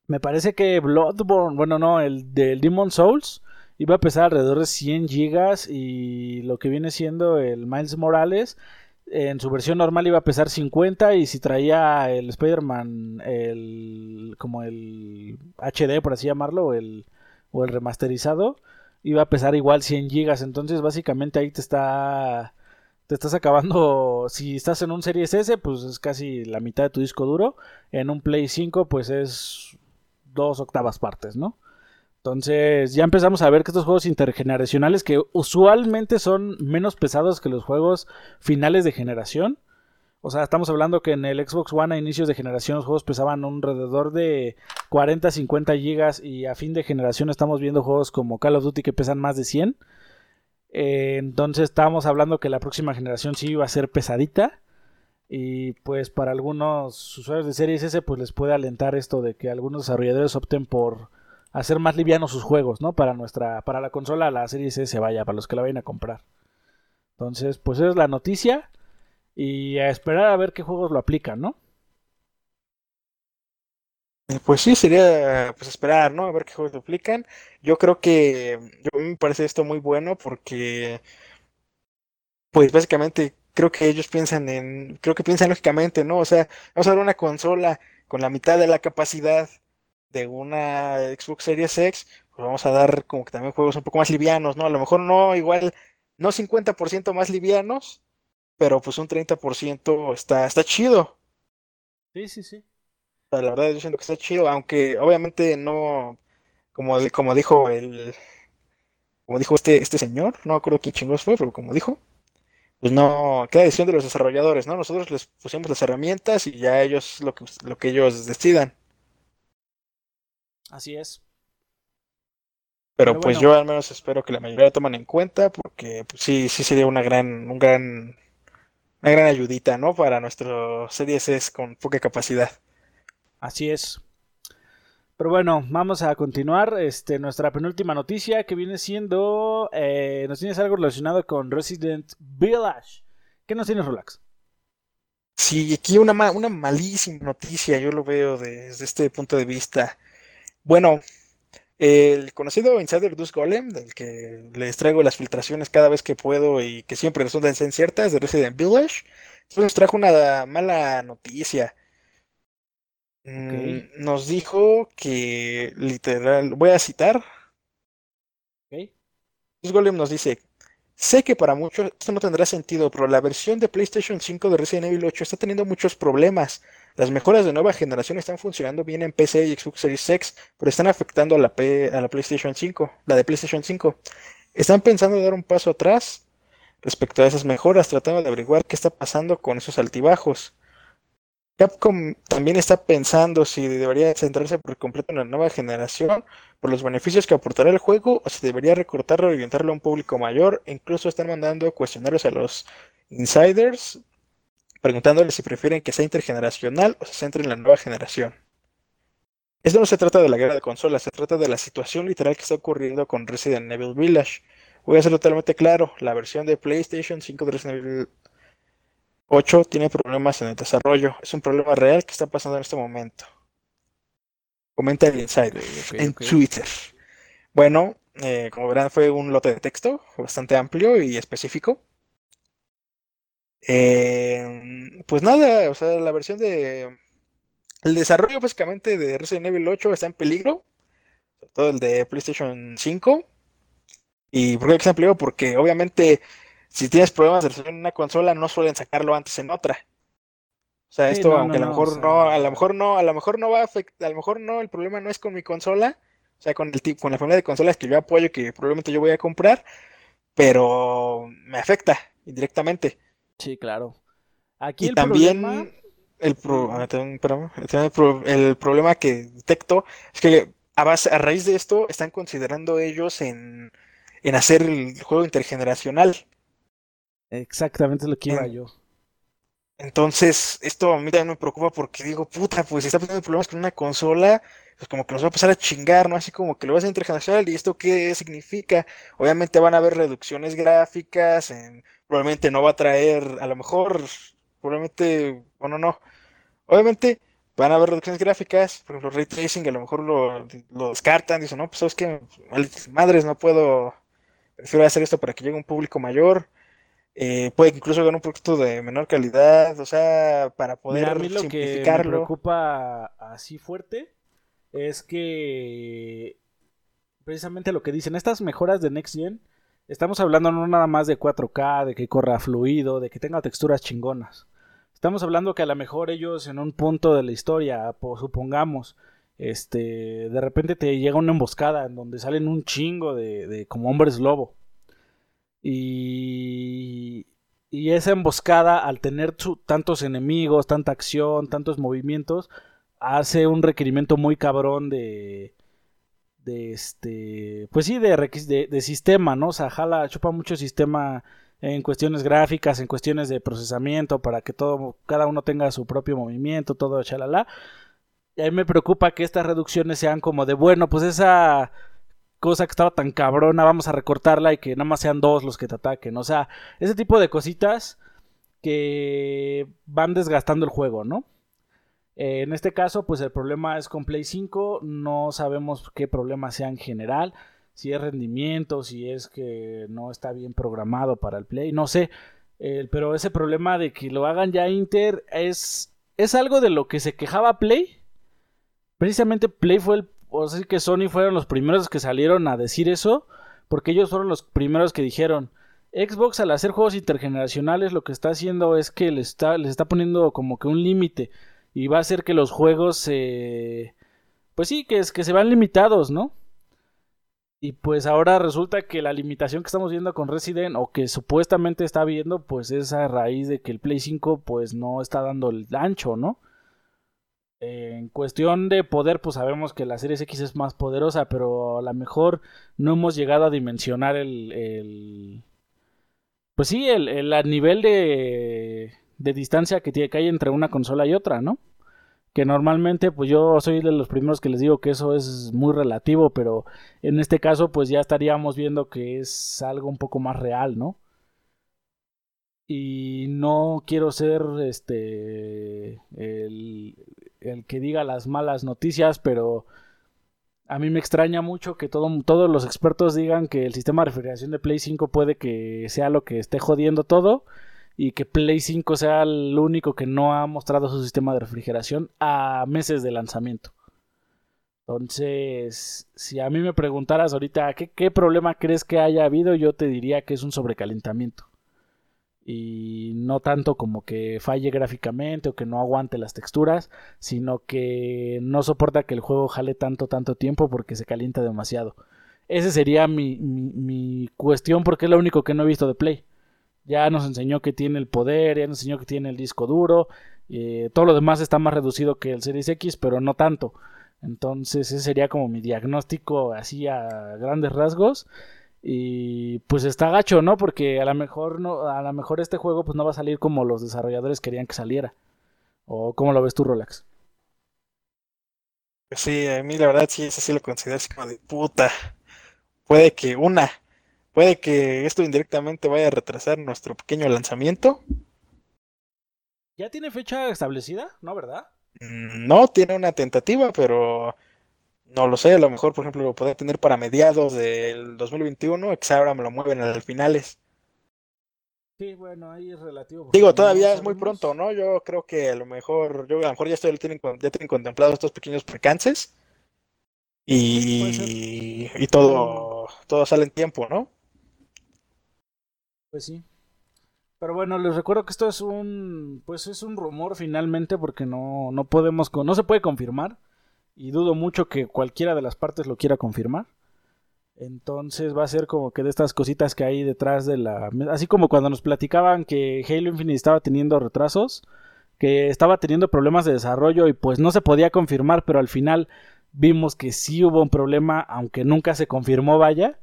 Me parece que Bloodborne, bueno, no, el del Demon Souls iba a pesar alrededor de 100 gigas y lo que viene siendo el Miles Morales en su versión normal iba a pesar 50 y si traía el Spider-Man el, como el HD por así llamarlo el, o el remasterizado iba a pesar igual 100 gigas entonces básicamente ahí te está te estás acabando si estás en un Series S pues es casi la mitad de tu disco duro en un Play 5 pues es dos octavas partes no entonces ya empezamos a ver que estos juegos intergeneracionales que usualmente son menos pesados que los juegos finales de generación. O sea, estamos hablando que en el Xbox One a inicios de generación los juegos pesaban alrededor de 40-50 gigas y a fin de generación estamos viendo juegos como Call of Duty que pesan más de 100. Eh, entonces estamos hablando que la próxima generación sí va a ser pesadita. Y pues para algunos usuarios de Series S pues les puede alentar esto de que algunos desarrolladores opten por hacer más livianos sus juegos, ¿no? Para nuestra, para la consola, la serie S se vaya, para los que la vayan a comprar. Entonces, pues esa es la noticia. Y a esperar a ver qué juegos lo aplican, ¿no? Eh, pues sí, sería pues esperar, ¿no? A ver qué juegos lo aplican. Yo creo que yo, me parece esto muy bueno porque pues básicamente creo que ellos piensan en creo que piensan lógicamente, ¿no? O sea, vamos a ver una consola con la mitad de la capacidad de una Xbox Series X, pues vamos a dar como que también juegos un poco más livianos, ¿no? A lo mejor no igual, no 50% más livianos, pero pues un 30% está, está chido. Sí, sí, sí. la verdad yo siento que está chido, aunque obviamente no, como, como dijo el, como dijo este, este señor, no me acuerdo quién chingos fue, pero como dijo, pues no, queda decisión de los desarrolladores, ¿no? Nosotros les pusimos las herramientas y ya ellos lo que, lo que ellos decidan. Así es. Pero, pues yo al menos espero que la mayoría lo tomen en cuenta porque pues, sí, sí sería una gran, un gran, una gran ayudita, ¿no? Para nuestro Series con poca capacidad. Así es. Pero bueno, vamos a continuar. Este, nuestra penúltima noticia que viene siendo. Eh, nos tienes algo relacionado con Resident Village. ¿Qué nos tienes, Relax? Sí, aquí una, una malísima noticia, yo lo veo desde este punto de vista. Bueno, el conocido Insider Dust Golem, del que les traigo las filtraciones cada vez que puedo y que siempre resultan ser ciertas, de Resident Village, nos trajo una mala noticia. Mm, nos dijo que, literal, voy a citar. Okay. Dust Golem nos dice, Sé que para muchos esto no tendrá sentido, pero la versión de PlayStation 5 de Resident Evil 8 está teniendo muchos problemas. Las mejoras de nueva generación están funcionando bien en PC y Xbox Series X, pero están afectando a la, a la PlayStation 5, la de PlayStation 5. Están pensando dar un paso atrás respecto a esas mejoras, tratando de averiguar qué está pasando con esos altibajos. Capcom también está pensando si debería centrarse por completo en la nueva generación por los beneficios que aportará el juego o si debería recortarlo y orientarlo a un público mayor. incluso están mandando cuestionarios a los insiders preguntándoles si prefieren que sea intergeneracional o se centre en la nueva generación. Esto no se trata de la guerra de consolas, se trata de la situación literal que está ocurriendo con Resident Evil Village. Voy a ser totalmente claro, la versión de PlayStation 5 de Resident Evil 8 tiene problemas en el desarrollo. Es un problema real que está pasando en este momento. Comenta el insider en Twitter. Bueno, eh, como verán, fue un lote de texto bastante amplio y específico. Eh, pues nada, o sea, la versión de. El desarrollo básicamente de Resident Evil 8 está en peligro. Sobre todo el de PlayStation 5. ¿Y por qué está en peligro? Porque obviamente si tienes problemas de en una consola, no suelen sacarlo antes en otra. O sea, esto, aunque a lo mejor no, a lo mejor no, a lo mejor no va a afectar, a lo mejor no, el problema no es con mi consola, O sea, con, el, con la familia de consolas que yo apoyo, que probablemente yo voy a comprar, pero me afecta indirectamente. Sí, claro. Aquí y también el, el, problema que detecto es que a, base, a raíz de esto están considerando ellos en, en hacer el juego intergeneracional. Exactamente lo que iba yo. Entonces, esto a mí también me preocupa porque digo, puta, pues si está teniendo problemas con una consola, pues como que nos va a pasar a chingar, ¿no? Así como que lo vas a intergeneracional y esto qué significa. Obviamente van a haber reducciones gráficas, probablemente no va a traer, a lo mejor, probablemente, bueno, no. Obviamente van a haber reducciones gráficas, por ejemplo, ray tracing, a lo mejor lo, descartan, dicen, no, pues sabes que, madres, no puedo, prefiero hacer esto para que llegue un público mayor. Eh, puede incluso ver un producto de menor calidad, o sea, para poder a mí lo Que me preocupa así fuerte es que precisamente lo que dicen estas mejoras de Next Gen, estamos hablando no nada más de 4K, de que corra fluido, de que tenga texturas chingonas. Estamos hablando que a lo mejor ellos en un punto de la historia, supongamos, este, de repente te llega una emboscada en donde salen un chingo de, de como hombres lobo y, y esa emboscada, al tener tantos enemigos, tanta acción, tantos movimientos, hace un requerimiento muy cabrón de. de este. Pues sí, de, de, de sistema, ¿no? O sea, jala, chupa mucho sistema en cuestiones gráficas, en cuestiones de procesamiento, para que todo, cada uno tenga su propio movimiento, todo, chalala. Y a mí me preocupa que estas reducciones sean como de, bueno, pues esa cosa que estaba tan cabrona, vamos a recortarla y que nada más sean dos los que te ataquen. O sea, ese tipo de cositas que van desgastando el juego, ¿no? Eh, en este caso, pues el problema es con Play 5, no sabemos qué problema sea en general, si es rendimiento, si es que no está bien programado para el Play, no sé, pero ese problema de que lo hagan ya Inter es, es algo de lo que se quejaba Play. Precisamente Play fue el o sea que Sony fueron los primeros que salieron a decir eso, porque ellos fueron los primeros que dijeron, Xbox al hacer juegos intergeneracionales lo que está haciendo es que les está, les está poniendo como que un límite y va a hacer que los juegos se... Pues sí, que, es, que se van limitados, ¿no? Y pues ahora resulta que la limitación que estamos viendo con Resident o que supuestamente está viendo pues es a raíz de que el Play 5 pues no está dando el ancho, ¿no? En cuestión de poder, pues sabemos que la Series X es más poderosa, pero a lo mejor no hemos llegado a dimensionar el. pues sí, el, el, nivel de, de distancia que, tiene, que hay entre una consola y otra, ¿no? Que normalmente, pues yo soy de los primeros que les digo que eso es muy relativo, pero en este caso, pues ya estaríamos viendo que es algo un poco más real, ¿no? y no quiero ser este el, el que diga las malas noticias, pero a mí me extraña mucho que todo, todos los expertos digan que el sistema de refrigeración de Play 5 puede que sea lo que esté jodiendo todo y que Play 5 sea el único que no ha mostrado su sistema de refrigeración a meses de lanzamiento. Entonces, si a mí me preguntaras ahorita ¿qué, qué problema crees que haya habido, yo te diría que es un sobrecalentamiento y no tanto como que falle gráficamente o que no aguante las texturas, sino que no soporta que el juego jale tanto, tanto tiempo porque se calienta demasiado. Ese sería mi, mi, cuestión porque es lo único que no he visto de Play. Ya nos enseñó que tiene el poder, ya nos enseñó que tiene el disco duro, eh, todo lo demás está más reducido que el Series X, pero no tanto. Entonces ese sería como mi diagnóstico así a grandes rasgos. Y pues está gacho, ¿no? Porque a lo mejor no, a lo mejor este juego pues no va a salir como los desarrolladores querían que saliera. ¿O cómo lo ves tú, Rolex? Pues sí, a mí la verdad sí, eso sí lo considero así como de puta. Puede que una, puede que esto indirectamente vaya a retrasar nuestro pequeño lanzamiento. ¿Ya tiene fecha establecida? ¿No, verdad? Mm, no, tiene una tentativa, pero no lo sé, a lo mejor, por ejemplo, lo podría tener para mediados del 2021, que ahora me lo mueven a finales. Sí, bueno, ahí es relativo. Digo, todavía es muy pronto, ¿no? Yo creo que a lo mejor, yo a lo mejor ya estoy, tienen, ya tienen contemplados estos pequeños percances y, y todo, todo sale en tiempo, ¿no? Pues sí. Pero bueno, les recuerdo que esto es un, pues es un rumor finalmente porque no, no podemos, no se puede confirmar y dudo mucho que cualquiera de las partes lo quiera confirmar. Entonces va a ser como que de estas cositas que hay detrás de la... Así como cuando nos platicaban que Halo Infinite estaba teniendo retrasos, que estaba teniendo problemas de desarrollo y pues no se podía confirmar, pero al final vimos que sí hubo un problema, aunque nunca se confirmó, vaya.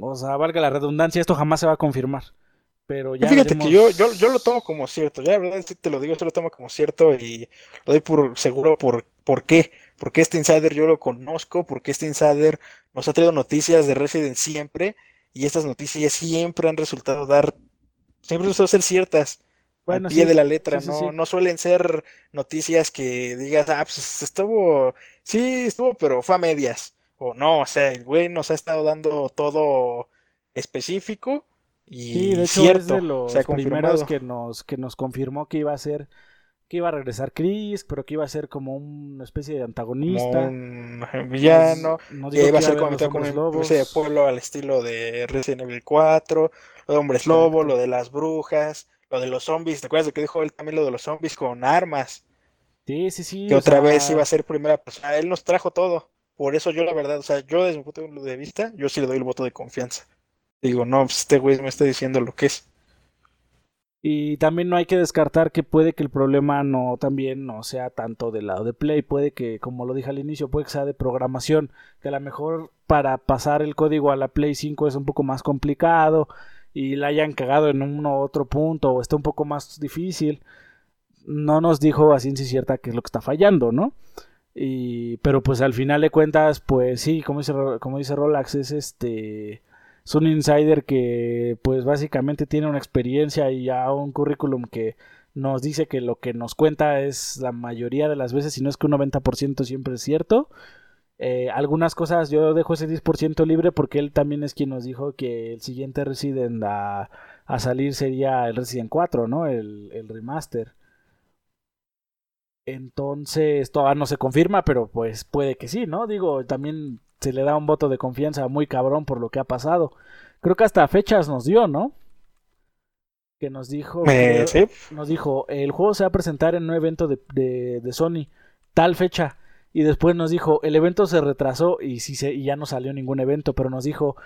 O sea, valga la redundancia, esto jamás se va a confirmar. Pero ya Fíjate que yo, yo, yo, lo tomo como cierto, ya verdad te lo digo, yo lo tomo como cierto y lo doy por seguro por, por qué. Porque este insider yo lo conozco, porque este insider nos ha traído noticias de Resident siempre y estas noticias siempre han resultado dar, siempre han resultado ser ciertas. al pie de la letra, no, no suelen ser noticias que digas, ah, pues estuvo, sí, estuvo, pero fue a medias. O no, o sea, el güey nos ha estado dando todo específico y sí, de hecho cierto, es de los primeros que nos, que nos confirmó que iba a ser que iba a regresar Chris, pero que iba a ser como una especie de antagonista. un villano, que iba a ser como con un de pueblo al estilo de Resident Evil 4, lo de Hombres Lobo, lo de las brujas, lo de los zombies, ¿te acuerdas de que dijo él también lo de los zombies con armas? Sí, sí, sí. Que otra vez iba a ser primera persona, él nos trajo todo. Por eso yo la verdad, o sea, yo desde mi punto de vista, yo sí le doy el voto de confianza. Digo, no, pues este güey me está diciendo lo que es. Y también no hay que descartar que puede que el problema no también no sea tanto del lado de Play, puede que, como lo dije al inicio, puede que sea de programación, que a lo mejor para pasar el código a la Play 5 es un poco más complicado y la hayan cagado en uno u otro punto o está un poco más difícil. No nos dijo a ciencia cierta qué es lo que está fallando, ¿no? Y, pero pues al final de cuentas, pues sí, como dice, como dice Rolax, es este es un insider que pues básicamente tiene una experiencia y ya un currículum que nos dice que lo que nos cuenta es la mayoría de las veces, si no es que un 90% siempre es cierto. Eh, algunas cosas yo dejo ese 10% libre porque él también es quien nos dijo que el siguiente Resident a, a salir sería el Resident 4, ¿no? El, el remaster. Entonces, todavía no se confirma, pero pues puede que sí, ¿no? Digo, también se le da un voto de confianza muy cabrón por lo que ha pasado. Creo que hasta fechas nos dio, ¿no? Que nos dijo. Eh, ¿sí? Nos dijo: el juego se va a presentar en un evento de, de, Sony, tal fecha. Y después nos dijo: el evento se retrasó y, se, y ya no salió ningún evento, pero nos dijo: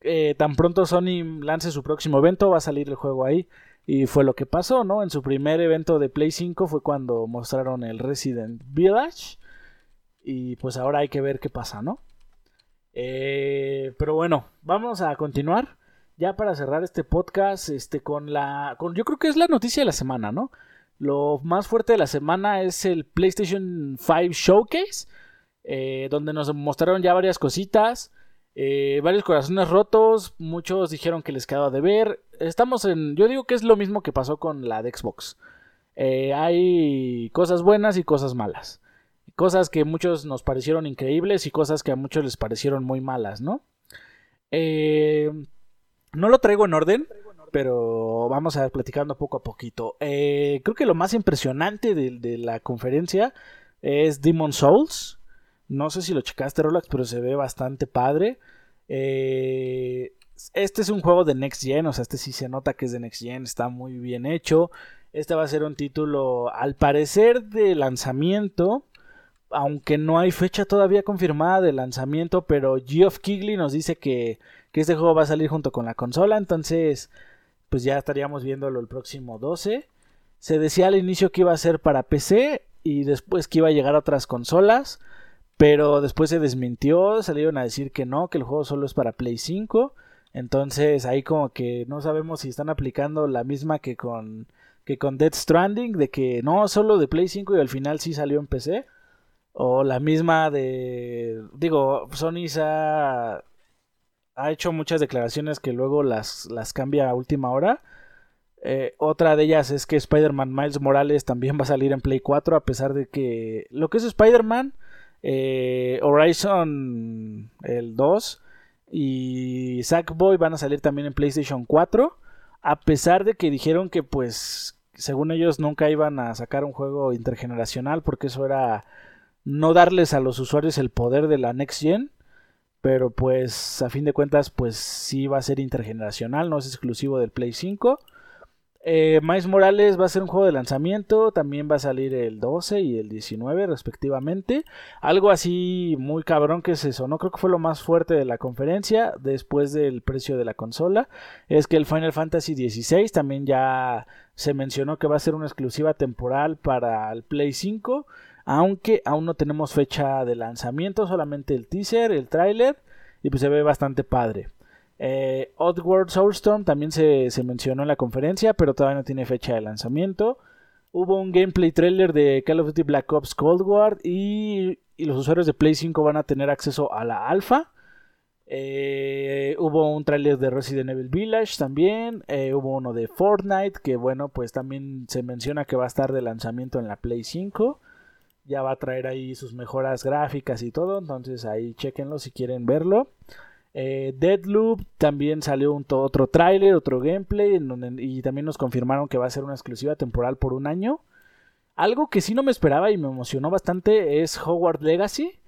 eh, tan pronto Sony lance su próximo evento, va a salir el juego ahí. Y fue lo que pasó, ¿no? En su primer evento de Play 5 fue cuando mostraron el Resident Village. Y pues ahora hay que ver qué pasa, ¿no? Eh, pero bueno, vamos a continuar. Ya para cerrar este podcast, este, con la. Con, yo creo que es la noticia de la semana, ¿no? Lo más fuerte de la semana es el PlayStation 5 Showcase. Eh, donde nos mostraron ya varias cositas. Eh, varios corazones rotos. Muchos dijeron que les quedaba de ver. Estamos en. Yo digo que es lo mismo que pasó con la de Xbox. hay cosas buenas y cosas malas. Cosas que a muchos nos parecieron increíbles y cosas que a muchos les parecieron muy malas, ¿no? Eh, no lo traigo en orden, pero vamos a ir platicando poco a poquito. Eh, creo que lo más impresionante de, la conferencia es Demon Souls. No sé si lo checaste, Rolex, pero se ve bastante padre. Eh, este es un juego de Next Gen, o sea, este sí se nota que es de Next Gen, está muy bien hecho. Este va a ser un título, al parecer, de lanzamiento aunque no hay fecha todavía confirmada de lanzamiento, pero Geoff Keighley nos dice que, este juego va a salir junto con la consola, entonces pues ya estaríamos viéndolo el próximo 12. Se decía al inicio que iba a ser para PC y después que iba a llegar a otras consolas, pero después se desmintió, salieron a decir que no, que el juego solo es para Play 5. Entonces ahí como que no sabemos si están aplicando la misma que con que con Dead Stranding de que no solo de Play 5 y al final sí salió en PC. O la misma de. Digo, Sony ha, ha hecho muchas declaraciones que luego las, las cambia a última hora. Eh, otra de ellas es que Spider-Man Miles Morales también va a salir en Play 4, a pesar de que lo que es Spider-Man, eh, Horizon el 2 y Sackboy van a salir también en PlayStation 4, a pesar de que dijeron que pues según ellos nunca iban a sacar un juego intergeneracional porque eso era no darles a los usuarios el poder de la Next Gen, pero pues a fin de cuentas pues sí va a ser intergeneracional, no es exclusivo del Play 5. Eh, Miles Morales va a ser un juego de lanzamiento, también va a salir el 12 y el 19 respectivamente. Algo así muy cabrón que se sonó, creo que fue lo más fuerte de la conferencia después del precio de la consola, es que el Final Fantasy XVI también ya se mencionó que va a ser una exclusiva temporal para el Play 5, aunque aún no tenemos fecha de lanzamiento, solamente el teaser, el tráiler y pues se ve bastante padre. Eh, Oddworld Soulstorm también se, mencionó en la conferencia, pero todavía no tiene fecha de lanzamiento. Hubo un gameplay trailer de Call of Duty Black Ops Cold War y, los usuarios de Play 5 van a tener acceso a la alfa. Eh, hubo un trailer de Resident Evil Village también. Eh, hubo uno de Fortnite que bueno, pues también se menciona que va a estar de lanzamiento en la Play 5. Ya va a traer ahí sus mejoras gráficas y todo. Entonces ahí chequenlo si quieren verlo. Eh, Deadloop también salió un otro tráiler, otro gameplay, y también nos confirmaron que va a ser una exclusiva temporal por un año. Algo que sí no me esperaba y me emocionó bastante es Hogwarts Legacy.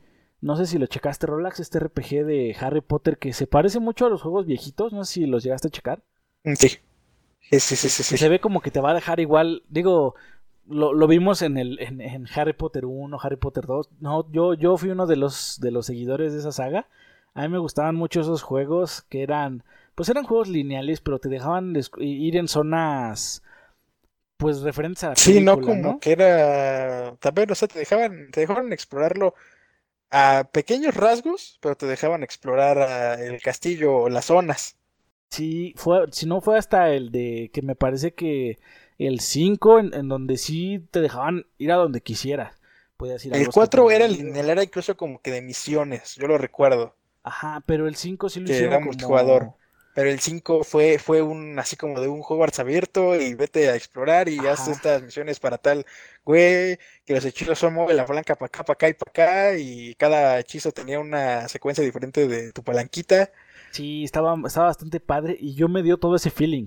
No sé si lo checaste, Rolex, este RPG de Harry Potter que se parece mucho a los juegos viejitos. No sé si los llegaste a checar. Sí. Sí, sí, sí, sí. Se ve como que te va a dejar igual. Digo, lo, vimos en, el, en, Harry Potter 1, Harry Potter 2. No, yo, yo fui uno de los, de los seguidores de esa saga. A mí me gustaban mucho esos juegos que eran, pues eran juegos lineales, pero te dejaban ir en zonas, pues referentes a la Sí, no como que era, también, o sea, te dejaban, te dejaban explorarlo a pequeños rasgos, pero te dejaban explorar el castillo o las zonas. Sí, fue, si no fue hasta el de que me parece que el 5, en, donde sí te dejaban ir a donde quisieras. Ir el 4 era el, era incluso como que de misiones, yo lo recuerdo. Ajá, pero el 5 sí lo hicieron como... jugador. Pero el 5 fue, fue un así como de un Hogwarts abierto y vete a explorar y haz estas misiones para tal güey, que los hechizos son mueve la palanca para acá, para acá y para acá y cada hechizo tenía una secuencia diferente de tu palanquita. Sí, estaba, estaba bastante padre y yo me dio todo ese feeling.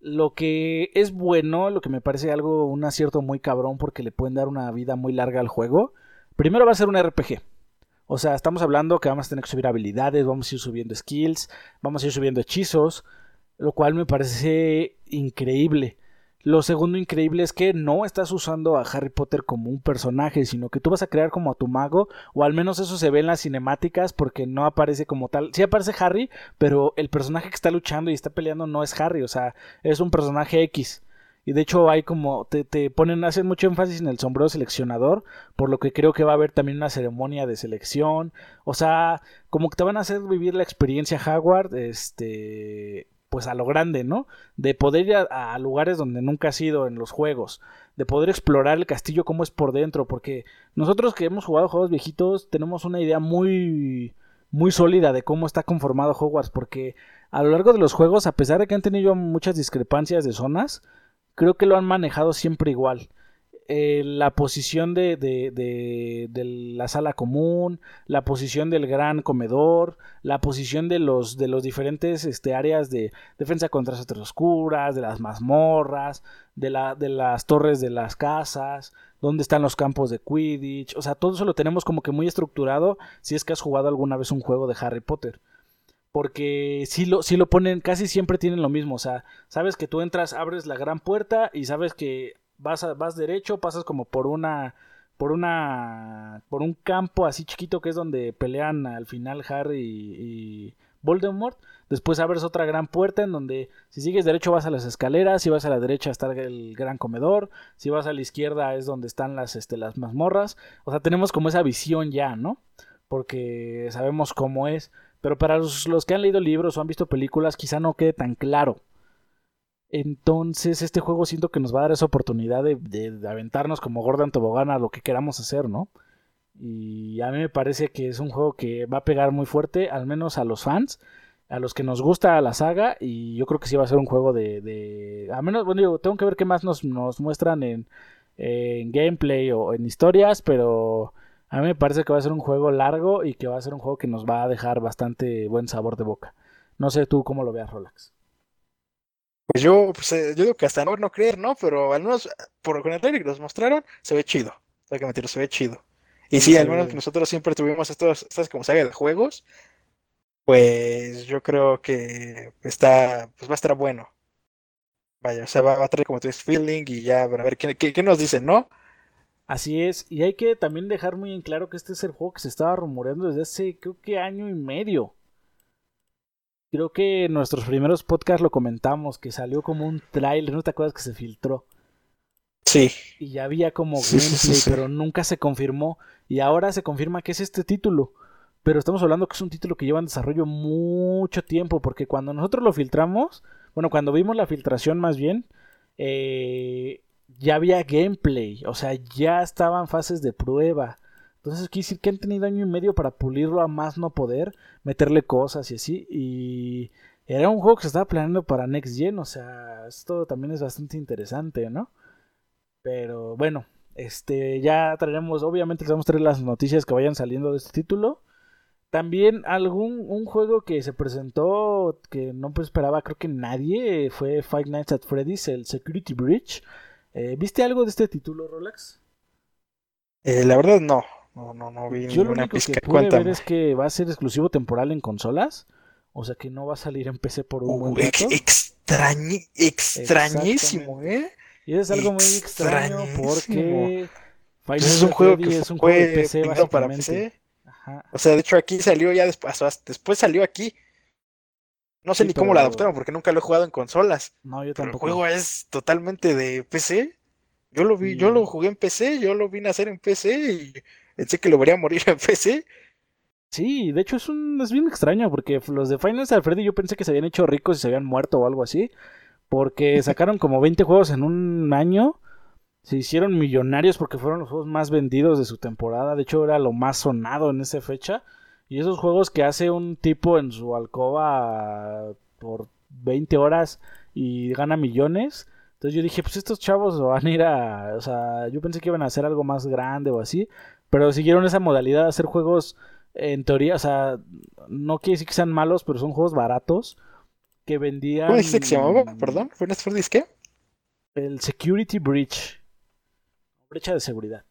Lo que es bueno, lo que me parece algo, un acierto muy cabrón porque le pueden dar una vida muy larga al juego. Primero va a ser un RPG. O sea, estamos hablando que vamos a tener que subir habilidades, vamos a ir subiendo skills, vamos a ir subiendo hechizos, lo cual me parece increíble. Lo segundo increíble es que no estás usando a Harry Potter como un personaje, sino que tú vas a crear como a tu mago, o al menos eso se ve en las cinemáticas porque no aparece como tal. Sí aparece Harry, pero el personaje que está luchando y está peleando no es Harry, o sea, es un personaje X. Y de hecho hay como, te, te, ponen, hacen mucho énfasis en el sombrero seleccionador, por lo que creo que va a haber también una ceremonia de selección. O sea, como que te van a hacer vivir la experiencia Howard, este, pues a lo grande, ¿no? De poder ir a, lugares donde nunca has ido en los juegos, de poder explorar el castillo como es por dentro, porque nosotros que hemos jugado juegos viejitos tenemos una idea muy muy sólida de cómo está conformado Hogwarts, porque a lo largo de los juegos, a pesar de que han tenido muchas discrepancias de zonas, creo que lo han manejado siempre igual. Eh, la posición de, de, la sala común, la posición del gran comedor, la posición de los, de los diferentes este, áreas de defensa contra las oscuras, de las mazmorras, de, la, de las torres de las casas, dónde están los campos de Quidditch, o sea, todo eso lo tenemos como que muy estructurado si es que has jugado alguna vez un juego de Harry Potter. Porque si lo, si lo ponen, casi siempre tienen lo mismo, o sea, sabes que tú entras, abres la gran puerta y sabes que vas, vas derecho, pasas como por una, por una, por un campo así chiquito que es donde pelean al final Harry y, Voldemort, después abres otra gran puerta en donde si sigues derecho vas a las escaleras, si vas a la derecha está el gran comedor, si vas a la izquierda es donde están las, este, las mazmorras, o sea, tenemos como esa visión ya, ¿no? Porque sabemos cómo es. Pero para los, que han leído libros o han visto películas, quizá no quede tan claro. Entonces, este juego siento que nos va a dar esa oportunidad de, aventarnos como Gordon Tobogán a lo que queramos hacer, ¿no? Y a mí me parece que es un juego que va a pegar muy fuerte, al menos a los fans, a los que nos gusta la saga, y yo creo que sí va a ser un juego de... a menos, bueno, yo tengo que ver qué más nos, muestran en, en gameplay o en historias, pero a mí me parece que va a ser un juego largo y que va a ser un juego que nos va a dejar bastante buen sabor de boca. No sé tú cómo lo veas, Rolax. Pues yo, pues, eh, yo digo que hasta no, no creer, ¿no? Pero al menos por el que nos mostraron, se ve chido. Hay que meterlo, se ve chido. Y sí, al menos que nosotros siempre tuvimos estos, estas como saga de juegos, pues yo creo que está, pues va a estar bueno. Vaya, o sea, va, a traer como tu feeling y ya, a ver qué, qué, nos dicen, ¿no? Así es, y hay que también dejar muy en claro que este es el juego que se estaba rumoreando desde hace creo que año y medio. Creo que en nuestros primeros podcasts lo comentamos, que salió como un trailer, ¿no te acuerdas que se filtró? Sí. Y ya había como gameplay, pero nunca se confirmó. Y ahora se confirma que es este título. Pero estamos hablando que es un título que lleva en desarrollo mucho tiempo, porque cuando nosotros lo filtramos, bueno, cuando vimos la filtración más bien, eh, ya había gameplay, o sea, ya estaban fases de prueba. Entonces quiere decir que han tenido año y medio para pulirlo a más no poder, meterle cosas y así. Y era un juego que se estaba planeando para Next Gen, o sea, esto también es bastante interesante, ¿no? Pero bueno, este ya traeremos, obviamente les vamos a traer las noticias que vayan saliendo de este título. También algún un juego que se presentó que no pues esperaba creo que nadie fue Five Nights at Freddy's, el Security Breach. Eh, ¿Viste algo de este título, Rolex? Eh, la verdad no, no, no, no vi Yo lo único que pude ver es que va a ser exclusivo temporal en consolas. O sea que no va a salir en PC por un buen rato. extrañísimo, ¿eh? Y es algo muy extraño porque Nights es un juego que es un juego de PC Para PC. O sea, de hecho aquí salió ya después, después salió aquí. No sé ni cómo lo adoptaron porque nunca lo he jugado en consolas. No, yo tampoco. el juego es totalmente de PC. Yo lo vi, yo lo jugué en PC, yo lo vine a hacer en PC y pensé que lo vería morir en PC. Sí, de hecho es un es bien extraño porque los de Final Fantasy yo pensé que se habían hecho ricos y se habían muerto o algo así, porque sacaron como 20 juegos en un año se hicieron millonarios porque fueron los juegos más vendidos de su temporada. De hecho, era lo más sonado en esa fecha. Y esos juegos que hace un tipo en su alcoba por 20 horas y gana millones. Entonces yo dije, pues estos chavos van a ir a... O sea, yo pensé que iban a hacer algo más grande o así. Pero siguieron esa modalidad de hacer juegos, en teoría, o sea, no quiere decir que sean malos, pero son juegos baratos que vendían... ¿Cómo se llamaba? Perdón, ¿fue qué? El Security Breach brecha de seguridad.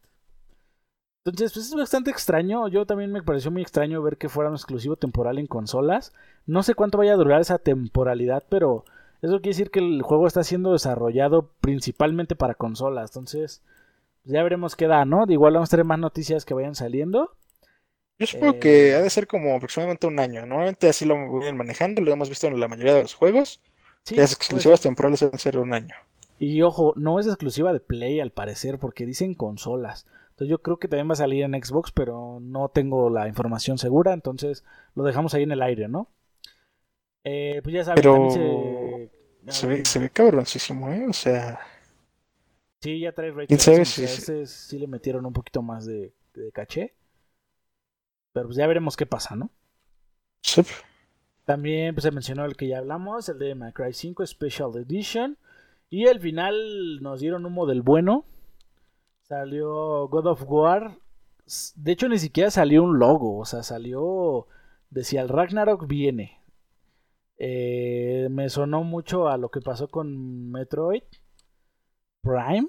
Entonces, pues es bastante extraño. Yo también me pareció muy extraño ver que fuera un exclusivo temporal en consolas. No sé cuánto vaya a durar esa temporalidad, pero eso quiere decir que el juego está siendo desarrollado principalmente para consolas. Entonces, ya veremos qué da, ¿no? De igual vamos a tener más noticias que vayan saliendo. Yo supongo que eh, ha de ser como aproximadamente un año. Normalmente así lo vienen manejando, lo hemos visto en la mayoría de los juegos. las exclusivas temporales deben ser un año. Y ojo, no es exclusiva de Play al parecer, porque dicen consolas. Entonces yo creo que también va a salir en Xbox, pero no tengo la información segura, entonces lo dejamos ahí en el aire, ¿no? Eh, pues ya saben, pero... se... Se ve, se ve cabroncísimo, ¿eh? O sea... Sí, ya trae Ray Tracing, sí, sí. sí le metieron un poquito más de, de caché. Pero pues ya veremos qué pasa, ¿no? Sí. También pues, se mencionó el que ya hablamos, el de My Cry 5 Special Edition. Y al final nos dieron un modelo bueno. Salió God of War. De hecho, ni siquiera salió un logo. O sea, salió. Decía el Ragnarok viene. Eh, me sonó mucho a lo que pasó con Metroid Prime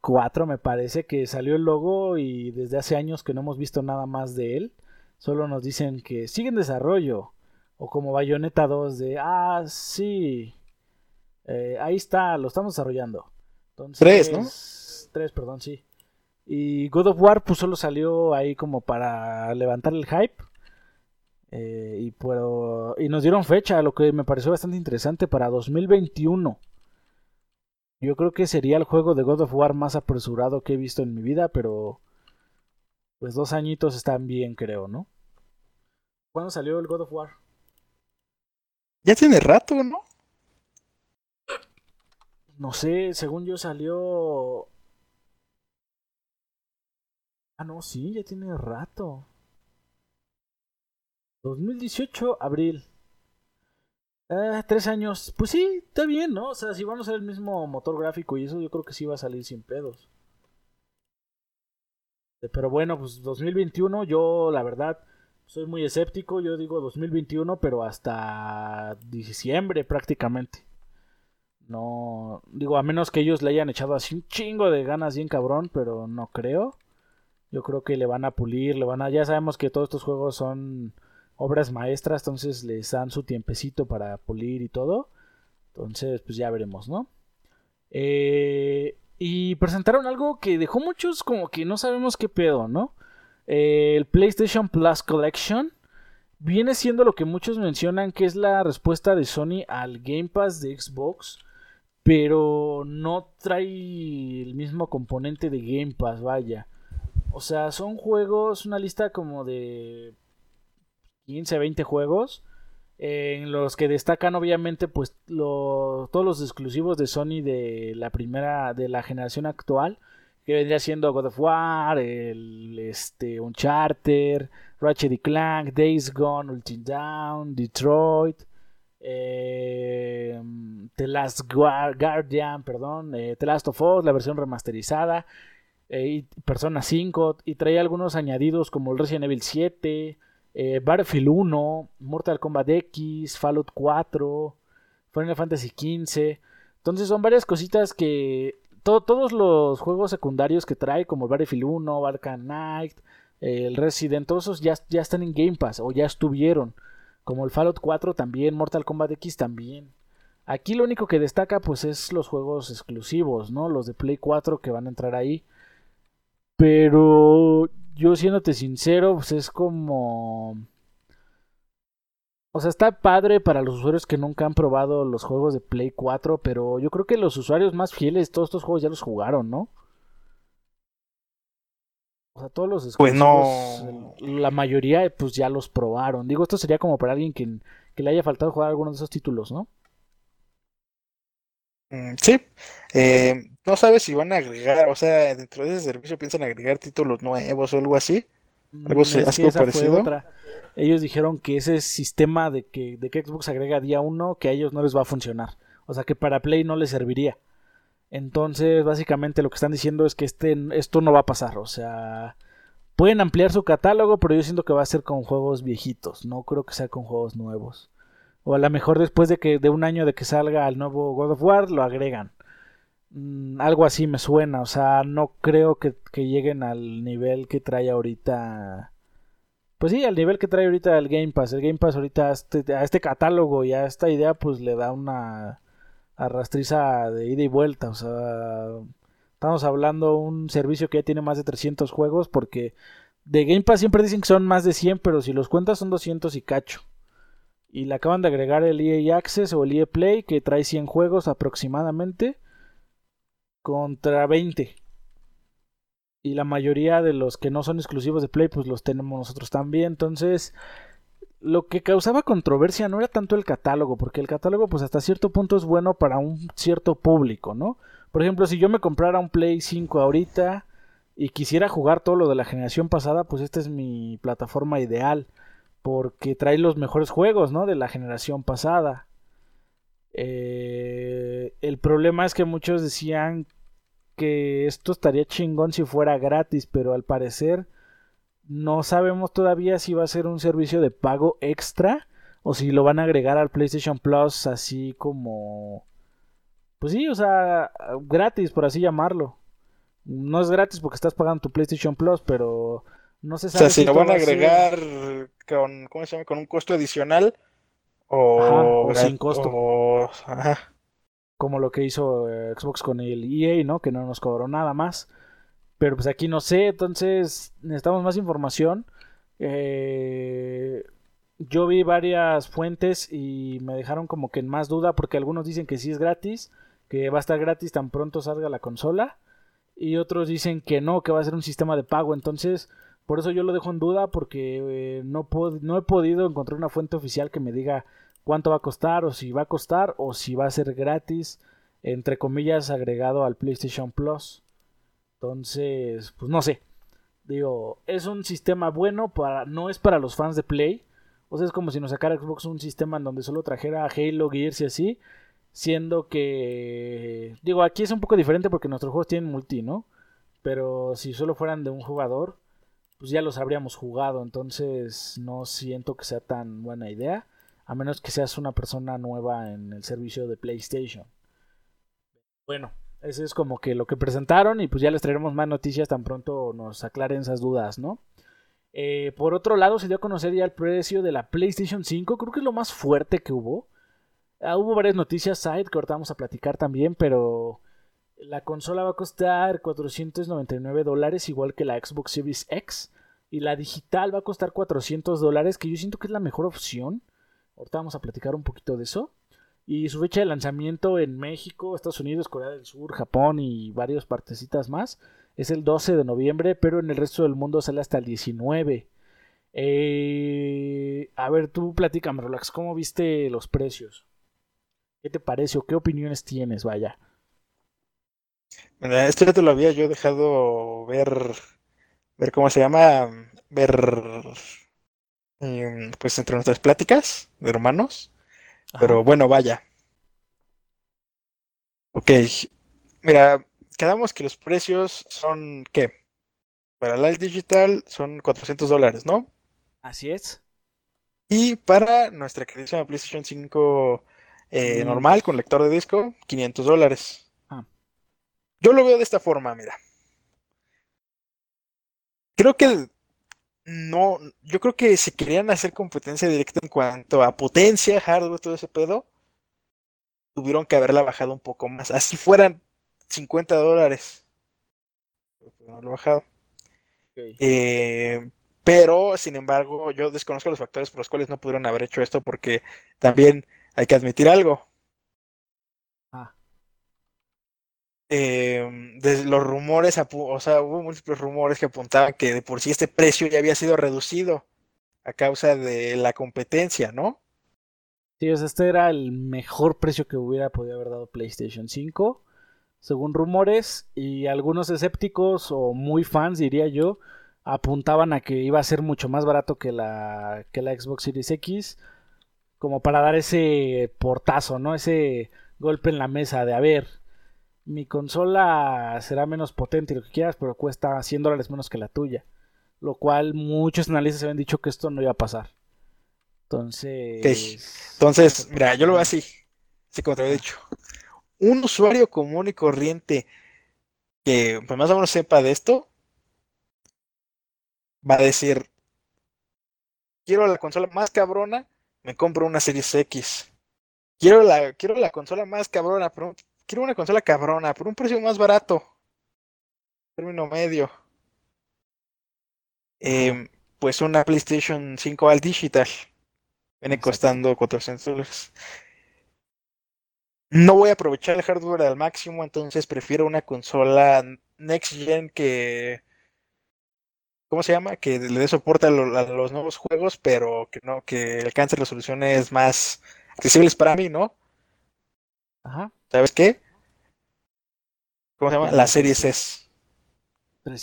4, me parece que salió el logo y desde hace años que no hemos visto nada más de él. Solo nos dicen que sigue en desarrollo. O como Bayonetta 2 de, ah, sí, eh, ahí está, lo estamos desarrollando. tres, ¿no? Tres, perdón, sí. Y God of War pues solo salió ahí como para levantar el hype. Eh, y, pero, y nos dieron fecha, lo que me pareció bastante interesante para 2021. Yo creo que sería el juego de God of War más apresurado que he visto en mi vida, pero pues dos añitos están bien, creo, ¿no? ¿Cuándo salió el God of War? Ya tiene rato, ¿no? No sé, según yo salió... Ah, no, sí, ya tiene rato. 2018, abril. Eh, tres años. Pues sí, está bien, ¿no? O sea, si vamos a ver el mismo motor gráfico y eso, yo creo que sí va a salir sin pedos. Pero bueno, pues 2021, yo la verdad soy muy escéptico. Yo digo 2021, pero hasta diciembre prácticamente. No, digo, a menos que ellos le hayan echado así un chingo de ganas bien cabrón, pero no creo. Yo creo que le van a pulir, le van a... Ya sabemos que todos estos juegos son obras maestras, entonces les dan su tiempecito para pulir y todo. Entonces, pues ya veremos, ¿no? Eh, y presentaron algo que dejó muchos como que no sabemos qué pedo, ¿no? Eh, el PlayStation Plus Collection viene siendo lo que muchos mencionan que es la respuesta de Sony al Game Pass de Xbox, pero no trae el mismo componente de Game Pass, vaya. O sea, son juegos, una lista como de 15, 20 juegos en los que destacan obviamente pues todos los exclusivos de Sony de la primera de la generación actual que vendría siendo God of War, el este Uncharted, Ratchet y Clank, Days Gone, Ultimate Down, Detroit, eh, The Last Guardian, perdón, eh, The Last of Us, la versión remasterizada, eh, Persona 5 y trae algunos añadidos como el Resident Evil 7, eh, Battlefield 1, Mortal Kombat X, Fallout 4, Final Fantasy XV. Entonces son varias cositas que todos los juegos secundarios que trae, como Battlefield 1, Arkham Knight, el Resident, todos esos ya, ya están en Game Pass o ya estuvieron. Como el Fallout 4 también, Mortal Kombat X también. Aquí lo único que destaca pues es los juegos exclusivos, ¿no? Los de Play 4 que van a entrar ahí. Pero yo siéndote sincero, pues es como... O sea, está padre para los usuarios que nunca han probado los juegos de Play 4, pero yo creo que los usuarios más fieles, todos estos juegos ya los jugaron, ¿no? O sea, todos los Pues no. La mayoría, pues ya los probaron. Digo, esto sería como para alguien que, que le haya faltado jugar alguno de esos títulos, ¿no? Mm, sí, eh, no sabes si van a agregar, o sea, dentro de ese servicio piensan agregar títulos nuevos o algo así. Mm, algo, así parecido. Ellos dijeron que ese sistema de que, de que Xbox agrega día uno, que a ellos no les va a funcionar. O sea, que para Play no les serviría. Entonces, básicamente lo que están diciendo es que este, esto no va a pasar. O sea, pueden ampliar su catálogo, pero yo siento que va a ser con juegos viejitos. No creo que sea con juegos nuevos. O a lo mejor después de que de un año de que salga el nuevo God of War lo agregan. Mm, algo así me suena. O sea, no creo que, lleguen al nivel que trae ahorita. Pues sí, al nivel que trae ahorita el Game Pass. El Game Pass ahorita a este, a este catálogo y a esta idea pues le da una arrastriza de ida y vuelta. O sea, estamos hablando de un servicio que ya tiene más de 300 juegos porque de Game Pass siempre dicen que son más de 100, pero si los cuentas son 200 y cacho. Y le acaban de agregar el EA Access o el EA Play que trae 100 juegos aproximadamente contra 20. Y la mayoría de los que no son exclusivos de Play pues los tenemos nosotros también. Entonces lo que causaba controversia no era tanto el catálogo, porque el catálogo pues hasta cierto punto es bueno para un cierto público, ¿no? Por ejemplo, si yo me comprara un Play 5 ahorita y quisiera jugar todo lo de la generación pasada, pues esta es mi plataforma ideal porque trae los mejores juegos, ¿no? De la generación pasada. Eh, el problema es que muchos decían que esto estaría chingón si fuera gratis, pero al parecer no sabemos todavía si va a ser un servicio de pago extra o si lo van a agregar al PlayStation Plus así como... Pues sí, o sea, gratis, por así llamarlo. No es gratis porque estás pagando tu PlayStation Plus, pero no se sabe. O sea, si, lo van a agregar con, ¿cómo se llama? con un costo adicional o, sin costo. Como lo que hizo eh, Xbox con el EA, ¿no? Que no nos cobró nada más. Pero pues aquí no sé, entonces necesitamos más información. Eh, yo vi varias fuentes y me dejaron como que en más duda porque algunos dicen que sí es gratis, que va a estar gratis tan pronto salga la consola. Y otros dicen que no, que va a ser un sistema de pago. Entonces, por eso yo lo dejo en duda porque eh, no, no he podido encontrar una fuente oficial que me diga cuánto va a costar o si va a costar o si va a ser gratis, entre comillas, agregado al PlayStation Plus. Entonces, pues no sé. Digo, es un sistema bueno para no es para los fans de Play. O sea, es como si nos sacara Xbox un sistema en donde solo trajera Halo, Gears y así. Siendo que. Digo, aquí es un poco diferente porque nuestros juegos tienen multi, ¿no? Pero si solo fueran de un jugador, pues ya los habríamos jugado, entonces no siento que sea tan buena idea, a menos que seas una persona nueva en el servicio de PlayStation. Bueno, eso es como que lo que presentaron y pues ya les traeremos más noticias tan pronto nos aclaren esas dudas, ¿no? Eh, por otro lado, se dio a conocer ya el precio de la PlayStation 5, creo que es lo más fuerte que hubo. Ah, hubo varias noticias side que ahorita vamos a platicar también, pero la consola va a costar 499 dólares, igual que la Xbox Series X. Y la digital va a costar 400 dólares, que yo siento que es la mejor opción. Ahorita vamos a platicar un poquito de eso. Y su fecha de lanzamiento en México, Estados Unidos, Corea del Sur, Japón y varias partecitas más es el 12 de noviembre, pero en el resto del mundo sale hasta el 19. Eh, a ver, tú platícame, Relax, ¿cómo viste los precios? ¿Qué te parece o qué opiniones tienes? Vaya. Esto ya te lo había yo dejado ver, ver cómo se llama, ver, em, pues entre nuestras pláticas de hermanos. Pero bueno, vaya. Ok, mira, quedamos que los precios son, ¿qué? Para Live Digital son 400 dólares, ¿no? Así es. Y para nuestra queridísima PlayStation 5 eh, normal con lector de disco, 500 dólares. Yo lo veo de esta forma, mira. Creo que no, yo creo que si querían hacer competencia directa en cuanto a potencia, hardware, todo ese pedo, tuvieron que haberla bajado un poco más. Así fueran 50 dólares. No lo he bajado. Eh, pero, sin embargo, yo desconozco los factores por los cuales no pudieron haber hecho esto porque también hay que admitir algo. Ah. Eh, los rumores, o sea, hubo múltiples rumores que apuntaban que de por sí este precio ya había sido reducido a causa de la competencia, ¿no? Sí, o este era el mejor precio que hubiera podido haber dado PlayStation 5, según rumores, y algunos escépticos o muy fans, diría yo, apuntaban a que iba a ser mucho más barato que la, que la Xbox Series X, como para dar ese portazo, ¿no? Ese golpe en la mesa de, a ver, mi consola será menos potente y lo que quieras, pero cuesta 100 dólares menos que la tuya. Lo cual muchos analistas habían dicho que esto no iba a pasar. Entonces... Entonces, mira, yo lo veo así, así como te había dicho. Un usuario común y corriente que pues, más o menos sepa de esto, va a decir, quiero la consola más cabrona, me compro una Series X. Quiero la, quiero la consola más cabrona, pero quiero una consola cabrona, por un precio más barato. Término medio. Em, pues una PlayStation 5 al digital. Viene costando 400 dólares. No voy a aprovechar el hardware al máximo, entonces prefiero una consola next gen que ¿cómo se llama? Que le dé soporte a, los nuevos juegos, pero que no, que alcance resoluciones más accesibles para mí, ¿no? Ajá. ¿Sabes qué? ¿Cómo se llama? La serie S.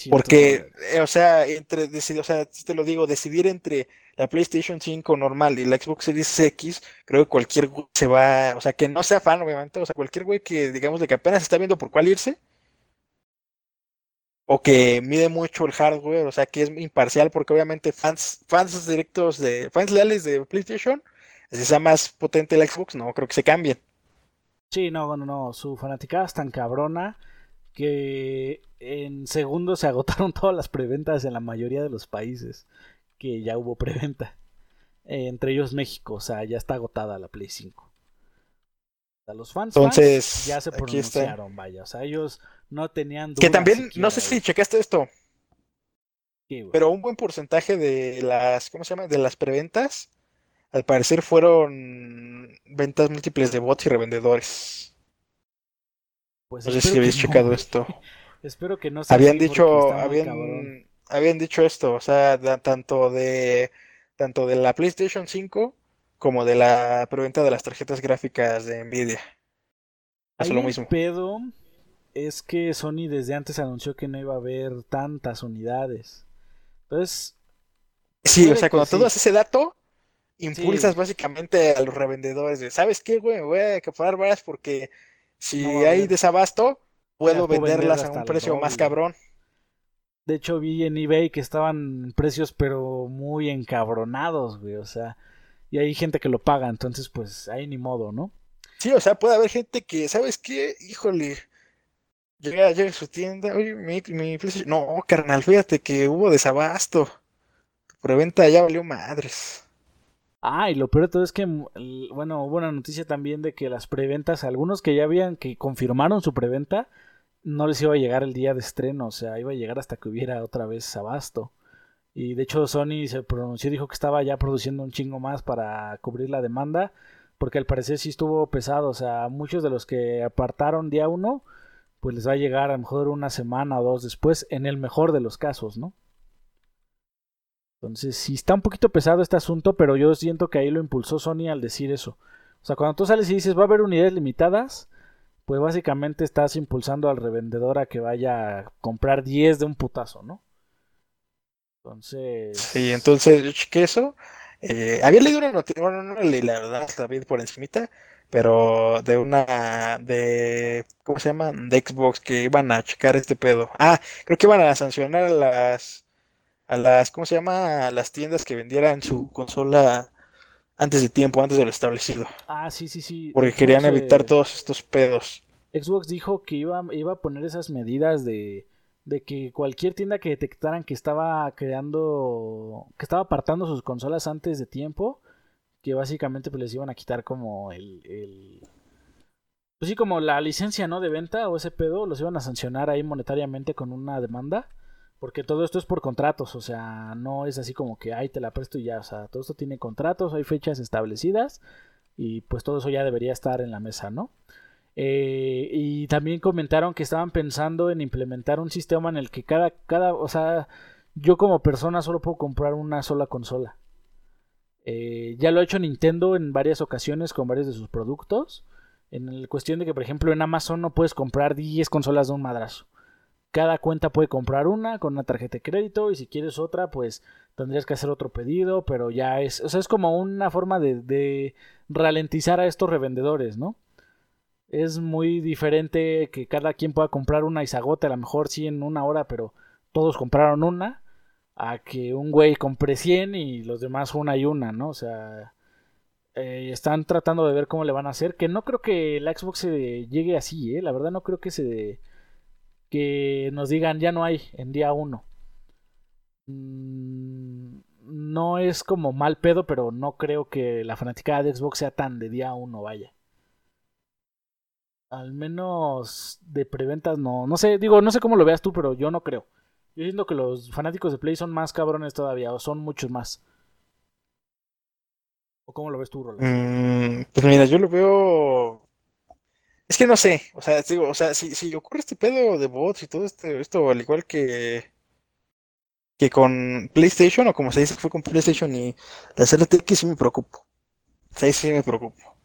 Porque, eh, o sea, entre decidir, o sea, te lo digo, decidir entre la PlayStation 5 normal y la Xbox Series X, creo que cualquier güey se va, o sea, que no sea fan, obviamente, o sea, cualquier güey que digamos de que apenas está viendo por cuál irse, o que mide mucho el hardware, o sea que es imparcial, porque obviamente fans, fans directos de, fans leales de PlayStation, si sea más potente el Xbox, no creo que se cambien. Sí, no, no, no, su fanaticada es tan cabrona que en segundos se agotaron todas las preventas en la mayoría de los países que ya hubo preventa. entre ellos México, o sea, ya está agotada la Play 5. los fans, Entonces, ya se pronunciaron, vaya, o sea, ellos no tenían Que también, no sé si checaste esto. pero un buen porcentaje de las, ¿cómo se llama? De las preventas, al parecer fueron ventas múltiples de bots y revendedores. Pues no sé si habéis checado esto. espero que no sea Habían dicho, habían, habían dicho esto, o sea, tanto de tanto de la PlayStation 5 como de la preventa de las tarjetas gráficas de Nvidia. Hace lo mismo. pedo es que Sony desde antes anunció que no iba a haber tantas unidades. Entonces. Sí, o sea, cuando tú das ese dato, impulsas básicamente a los revendedores de, ¿sabes qué, güey? Me voy a acaparar varias porque si hay desabasto, puedo venderlas a un precio más cabrón. De hecho, vi en eBay que estaban precios, pero muy encabronados, güey. O sea, y hay gente que lo paga, entonces, pues, ahí ni modo, ¿no? Sí, o sea, puede haber gente que, ¿sabes qué? Híjole, Llega, llega a su tienda, oye, mi, mi No, carnal, fíjate que hubo desabasto. Preventa ya valió madres. Ah, y lo peor de todo es que, bueno, hubo una noticia también de que las preventas, algunos que ya habían, que confirmaron su preventa, no les iba a llegar el día de estreno, o sea, iba a llegar hasta que hubiera otra vez abasto. Y de hecho Sony se pronunció, dijo que estaba ya produciendo un chingo más para cubrir la demanda, porque al parecer sí estuvo pesado, o sea, muchos de los que apartaron día uno, pues les va a llegar a lo mejor una semana o dos después, en el mejor de los casos, ¿no? Entonces, sí está un poquito pesado este asunto, pero yo siento que ahí lo impulsó Sony al decir eso. O sea, cuando tú sales y dices va a haber unidades limitadas, pues básicamente estás impulsando al revendedor a que vaya a comprar 10 de un putazo, ¿no? Entonces. Sí, entonces yo chequé eso. Eh, había leído una noticia, bueno, no leí la verdad, la vi por encimita, pero de una, de, ¿cómo se llama? De Xbox que iban a checar este pedo. Ah, creo que iban a sancionar a las a las, ¿cómo se llama? A las tiendas que vendieran su consola antes de tiempo, antes de lo establecido. Ah, sí, sí, sí. Porque querían evitar todos estos pedos. Xbox dijo que iba, iba a poner esas medidas de, de que cualquier tienda que detectaran que estaba creando, que estaba apartando sus consolas antes de tiempo, que básicamente pues les iban a quitar como el, el pues sí, como la licencia, ¿no? De venta o ese pedo, los iban a sancionar ahí monetariamente con una demanda. Porque todo esto es por contratos, o sea, no es así como que, ay, te la presto y ya, o sea, todo esto tiene contratos, hay fechas establecidas y pues todo eso ya debería estar en la mesa, ¿no? Eh, y también comentaron que estaban pensando en implementar un sistema en el que cada, cada, o sea, yo como persona solo puedo comprar una sola consola. Eh, ya lo ha hecho Nintendo en varias ocasiones con varios de sus productos. En la cuestión de que, por ejemplo, en Amazon no puedes comprar 10 consolas de un madrazo cada cuenta puede comprar una con una tarjeta de crédito y si quieres otra pues tendrías que hacer otro pedido, pero ya es, o sea, es como una forma de, ralentizar a estos revendedores, ¿no? Es muy diferente que cada quien pueda comprar una y se agote a lo mejor sí en una hora, pero todos compraron una, a que un güey compre 100 y los demás una y una, ¿no? O sea, eh, están tratando de ver cómo le van a hacer, que no creo que la Xbox se llegue así, ¿eh? La verdad no creo que se que nos digan ya no hay en día 1. Mm, no es como mal pedo, pero no creo que la fanática de Xbox sea tan de día 1, vaya. Al menos de preventas no. No sé, digo, no sé cómo lo veas tú, pero yo no creo. Yo siento que los fanáticos de Play son más cabrones todavía, o son muchos más. ¿O cómo lo ves tú, Roland? Mm, pues mira, yo lo veo es que no sé, o sea, digo, o sea, si, si ocurre este pedo de bots y todo este, esto, al igual que, que con PlayStation, o como se dice que fue con PlayStation y la que sí me preocupo. O sí me preocupo.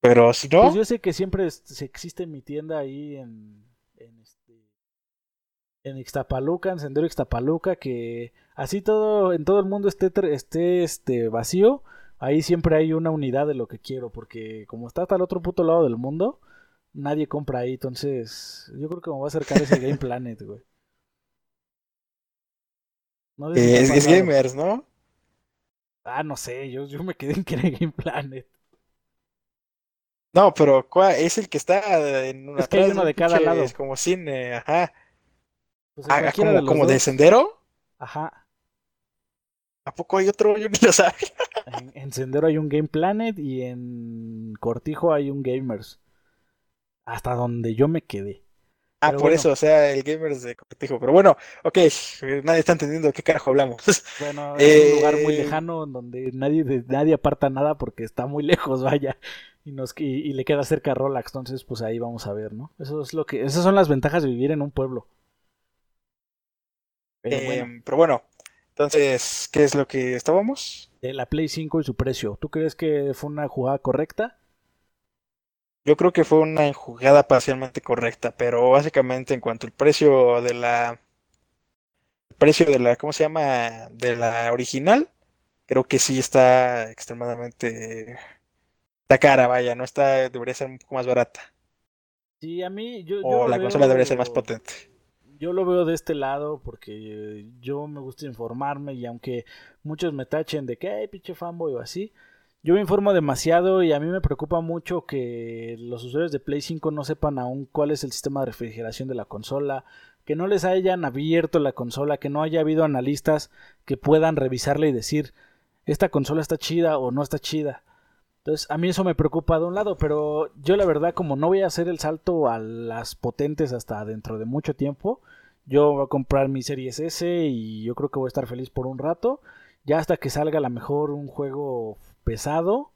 Pero si no. Pues yo sé que siempre existe mi tienda ahí en. En, este, en Ixtapaluca, en Sendero Ixtapaluca, que así todo, en todo el mundo esté, esté este, vacío ahí siempre hay una unidad de lo que quiero, porque como está hasta el otro puto lado del mundo, nadie compra ahí, entonces yo creo que me voy a acercar a ese Game Planet, güey. es, gamers, ¿no? Ah, no sé, yo, yo me quedé en que era Game Planet. No, pero ¿cuál? es el que está en una es que hay uno de cada lado. Es como cine, ajá. Pues ah, como, de, como de sendero. Ajá. ¿A poco hay otro? Yo ni lo sabía. En, Sendero hay un Game Planet y en Cortijo hay un Gamers. Hasta donde yo me quedé. Ah, por eso, o sea, el Gamers de Cortijo. Pero bueno, ok, nadie está entendiendo de qué carajo hablamos. Bueno, es un lugar muy eh, lejano donde nadie, nadie aparta nada porque está muy lejos, vaya. Y, nos, y, le queda cerca a Rolax, entonces pues ahí vamos a ver, ¿no? Eso es lo que, esas son las ventajas de vivir en un pueblo. Pero pero bueno entonces, ¿qué es lo que estábamos? De la Play 5 y su precio. ¿Tú crees que fue una jugada correcta? Yo creo que fue una jugada parcialmente correcta, pero básicamente en cuanto al precio de la el precio de la ¿cómo se llama? de la original, creo que sí está extremadamente está cara, vaya, no está debería ser un poco más barata. Sí, a mí yo, o la consola debería ser más potente yo lo veo de este lado porque yo me gusta informarme y aunque muchos me tachen de que, ay, pinche fanboy o así, yo me informo demasiado y a mí me preocupa mucho que los usuarios de Play 5 no sepan aún cuál es el sistema de refrigeración de la consola, que no les hayan abierto la consola, que no haya habido analistas que puedan revisarla y decir, esta consola está chida o no está chida. Entonces, a mí eso me preocupa de un lado, pero yo la verdad, como no voy a hacer el salto a las potentes hasta dentro de mucho tiempo, yo voy a comprar mi Series S y yo creo que voy a estar feliz por un rato. Ya hasta que salga a lo mejor un juego pesado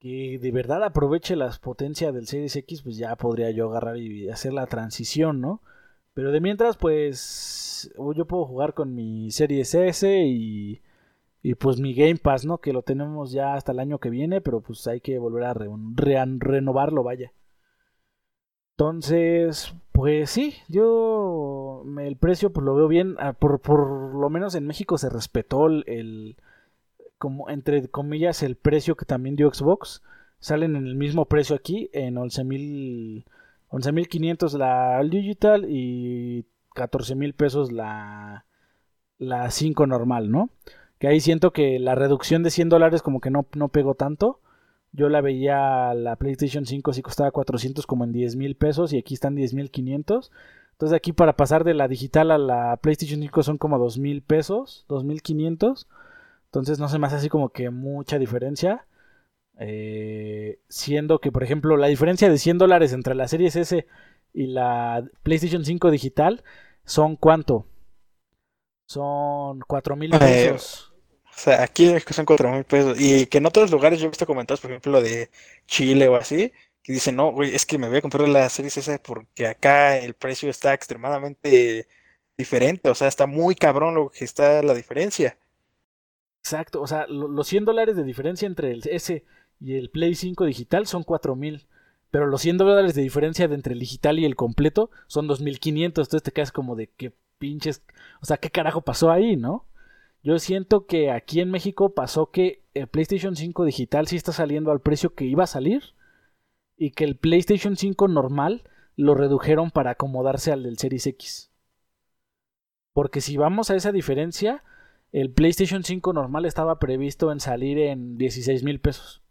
que de verdad aproveche las potencias del Series X, pues ya podría yo agarrar y hacer la transición, ¿no? Pero de mientras, pues yo puedo jugar con mi Series S y, y pues mi Game Pass, ¿no? Que lo tenemos ya hasta el año que viene, pero pues hay que volver a renovarlo, vaya. Entonces, pues sí, yo el precio pues lo veo bien. Ah, por, por lo menos en México se respetó el, como entre comillas el precio que también dio Xbox. Salen en el mismo precio aquí, en 11.000 11.500 la digital y 14.000 pesos la, la 5 normal, ¿no? Que ahí siento que la reducción de 100 dólares como que no, no pegó tanto. Yo la veía, la PlayStation 5 si costaba 400 como en 10 mil pesos y aquí están 10 mil 500. Entonces aquí para pasar de la digital a la PlayStation 5 son como 2 mil pesos, 2 mil 500. Entonces no se me hace así como que mucha diferencia. Eh, siendo que, por ejemplo, la diferencia de 100 dólares entre la Series S y la PlayStation 5 digital son cuánto? Son 4 mil eh, pesos. O sea, aquí son cuatro mil pesos. Y que en otros lugares yo he visto comentarios, por ejemplo, lo de Chile o así, que dicen, no, güey, es que me voy a comprar la serie S porque acá el precio está extremadamente diferente. O sea, está muy cabrón lo que está la diferencia. Exacto, o sea, los 100 dólares de diferencia entre el S y el Play 5 digital son 4000. Pero los 100 dólares de diferencia entre el digital y el completo son 2500. Entonces te quedas como de qué pinches. O sea, ¿qué carajo pasó ahí, no? Yo siento que aquí en México pasó que el PlayStation 5 digital sí está saliendo al precio que iba a salir y que el PlayStation 5 normal lo redujeron para acomodarse al del Series X. Porque si vamos a esa diferencia, el PlayStation 5 normal estaba previsto en salir en 16 mil pesos.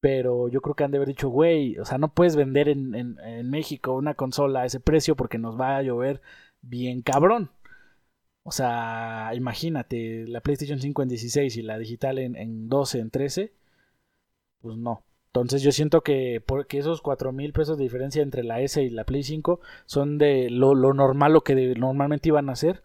Pero yo creo que han de haber dicho, güey, o sea, no puedes vender en, en México una consola a ese precio porque nos va a llover bien cabrón. O sea, imagínate, la PlayStation 5 en 16 y la digital en, 12, en 13, pues no. Entonces yo siento que porque esos 4 mil pesos de diferencia entre la S y la Play 5 son de lo, normal, lo que normalmente iban a hacer,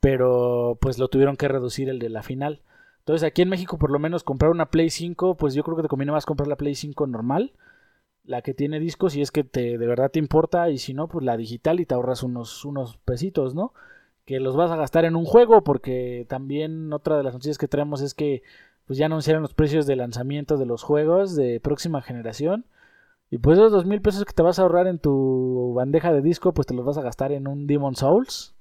pero pues lo tuvieron que reducir el de la final. Entonces aquí en México por lo menos comprar una Play 5, pues yo creo que te conviene más comprar la Play 5 normal, la que tiene discos si es que te, de verdad te importa, y si no, pues la digital y te ahorras unos, unos pesitos, ¿no? que los vas a gastar en un juego, porque también otra de las noticias que traemos es que pues ya anunciaron los precios de lanzamiento de los juegos de próxima generación. Y pues esos dos mil pesos que te vas a ahorrar en tu bandeja de disco, pues te los vas a gastar en un Demon Souls.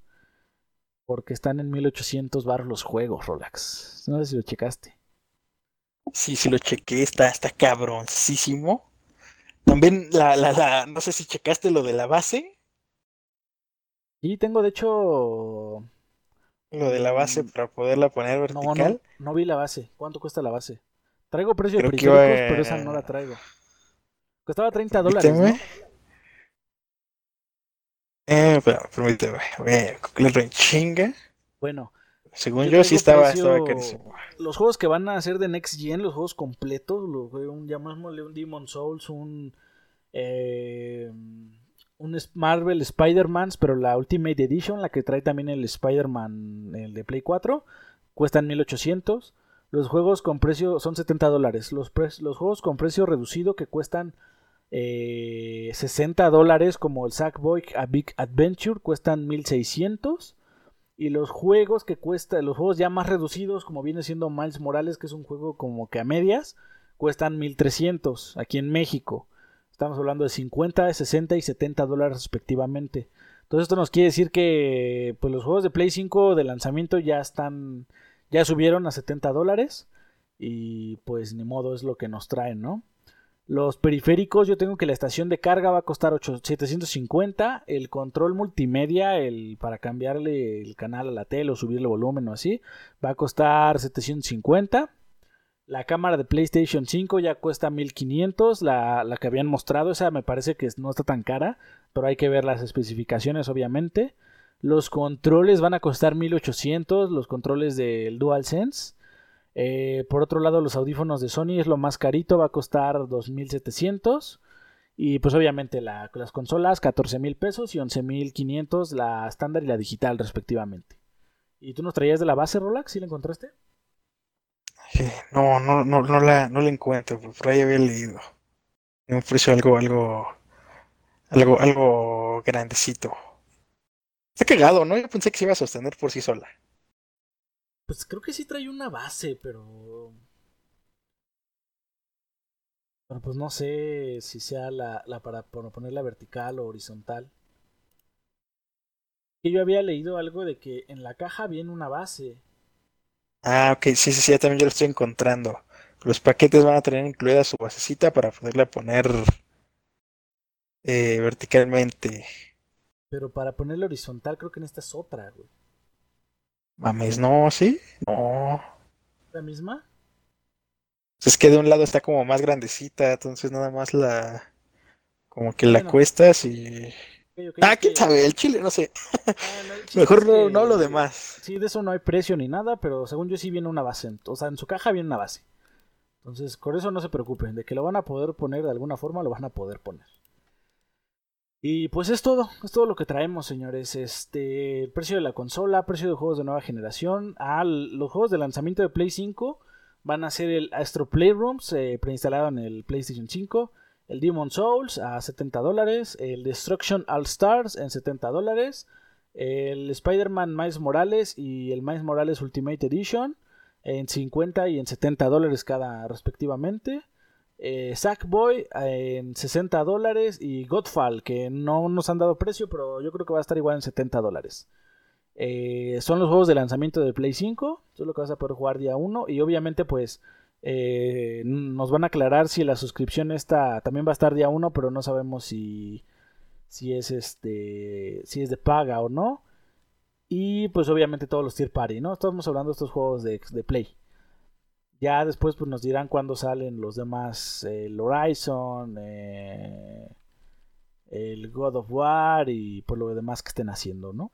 Porque están en 1800 baros los juegos, Rolex. No sé si lo checaste. Sí, sí lo chequé, está, está cabroncísimo. También la, la, la, no sé si checaste lo de la base. Y tengo de hecho... Lo de la base mm, para poderla poner vertical. No, no, vi la base. ¿Cuánto cuesta la base? Traigo precio de periféricos, pero esa no la traigo. Costaba 30 dólares, ¿no? Eh, pero, permíteme, voy a chinga. Bueno. Según yo, sí estaba, estaba carísimo. Los juegos que van a hacer de Next Gen, los juegos completos, los, un, llamémosle un Demon Souls, un... Eh, un Marvel Spider-Man, pero la Ultimate Edition, la que trae también el Spider-Man, el de Play 4, cuestan 1800. Los juegos con precio son 70 dólares. Los, los, juegos con precio reducido que cuestan 60 eh, dólares, como el Sackboy A Big Adventure, cuestan 1600. Y los juegos que cuestan, los juegos ya más reducidos, como viene siendo Miles Morales, que es un juego como que a medias, cuestan 1300 aquí en México. Estamos hablando de 50, 60 y 70 dólares respectivamente. Entonces esto nos quiere decir que pues, los juegos de Play 5 de lanzamiento ya están, ya subieron a 70 dólares y pues ni modo es lo que nos traen, ¿no? Los periféricos, yo tengo que la estación de carga va a costar 8, 750, el control multimedia, el para cambiarle el canal a la tele o subirle volumen o así, va a costar 750. La cámara de PlayStation 5 ya cuesta 1500, la, la que habían mostrado, esa me parece que no está tan cara, pero hay que ver las especificaciones obviamente. Los controles van a costar 1800, los controles del DualSense. Eh, por otro lado, los audífonos de Sony es lo más carito, va a costar 2700. Y pues obviamente las consolas 14 mil pesos y 11 mil 500 la estándar y la digital respectivamente. ¿Y tú nos traías de la base Rolex? ¿Sí la encontraste? No, no, no, la, no la encuentro, por ahí había leído. Un precio algo, algo, algo, algo grandecito. Está cagado, ¿no? Yo pensé que se iba a sostener por sí sola. Pues creo que sí trae una base, pero. Pero pues no sé si sea la, la para ponerla vertical o horizontal. Y yo había leído algo de que en la caja viene una base. Ah, ok, sí, sí, sí, ya también yo lo estoy encontrando. Los paquetes van a tener incluida su basecita para poderla poner eh, verticalmente. Pero para ponerla horizontal creo que en esta es otra, güey. Mames, no, ¿sí? No. ¿La misma? Es que de un lado está como más grandecita, entonces nada más la... Como que la cuestas y ah, quién sabe, el chile, no sé. Ah, Mejor no, no lo demás. Sí, de eso no hay precio ni nada, pero según yo sí viene una base. O sea, en su caja viene una base. Entonces, por eso no se preocupen. De que lo van a poder poner de alguna forma, lo van a poder poner. Y pues es todo, es todo lo que traemos, señores. Este, precio de la consola, precio de juegos de nueva generación. Ah, los juegos de lanzamiento de Play 5 van a ser el Astro Playrooms, eh, preinstalado en el PlayStation 5 el Demon Souls a 70 dólares, el Destruction All Stars en 70 dólares, el Spider-Man Miles Morales y el Miles Morales Ultimate Edition en 50 y en 70 dólares cada respectivamente. Eh, Sackboy en 60 dólares y Godfall que no nos han dado precio pero yo creo que va a estar igual en 70 dólares. Eh, son los juegos de lanzamiento de Play 5, eso es lo que vas a poder jugar día 1 y obviamente pues eh, nos van a aclarar si la suscripción esta también va a estar día 1, pero no sabemos si, si es este si es de paga o no. Y pues obviamente todos los tier party, ¿no? Estamos hablando de estos juegos de, Play. Ya después pues nos dirán cuándo salen los demás, el Horizon, eh, el God of War y por lo demás que estén haciendo, ¿no?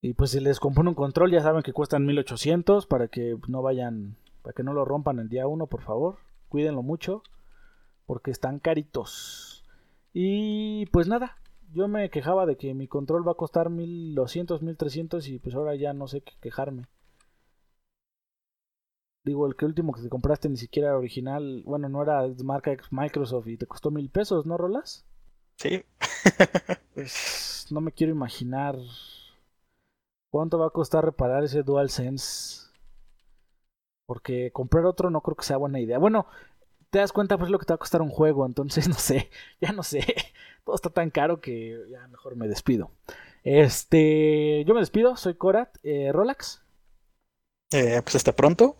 Y pues si les compone un control ya saben que cuestan 1800 para que no vayan para que no lo rompan el día 1, por favor. Cuídenlo mucho. Porque están caritos. Y pues nada. Yo me quejaba de que mi control va a costar 1200, 1300 y pues ahora ya no sé qué quejarme. Digo, el que último que te compraste ni siquiera era original. Bueno, no era marca Microsoft y te costó mil pesos, ¿no, Rolas? Sí. pues no me quiero imaginar cuánto va a costar reparar ese DualSense porque comprar otro no creo que sea buena idea. Bueno, te das cuenta pues lo que te va a costar un juego, entonces no sé, ya no sé. Todo está tan caro que ya mejor me despido. Este, yo me despido, soy Korat, eh, Rolax. Eh, pues hasta pronto.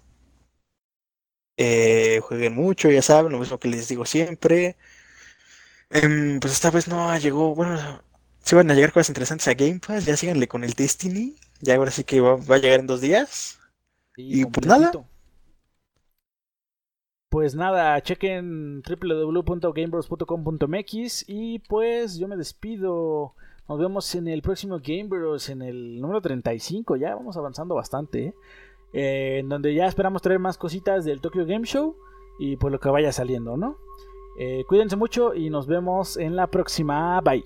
Eh, jueguen mucho, ya saben, lo mismo que les digo siempre. Em, pues esta vez no llegó, bueno, si van a llegar cosas interesantes a Game Pass, ya síganle con el Destiny. Ya ahora sí que va, va a llegar en dos días. y pues nada. Pues nada, chequen www.gamebros.com.mx y pues yo me despido. Nos vemos en el próximo Gamebros, en el número 35. Ya vamos avanzando bastante. ¿eh? Eh, en donde ya esperamos traer más cositas del Tokyo Game Show y pues lo que vaya saliendo, ¿no? Eh, cuídense mucho y nos vemos en la próxima. Bye.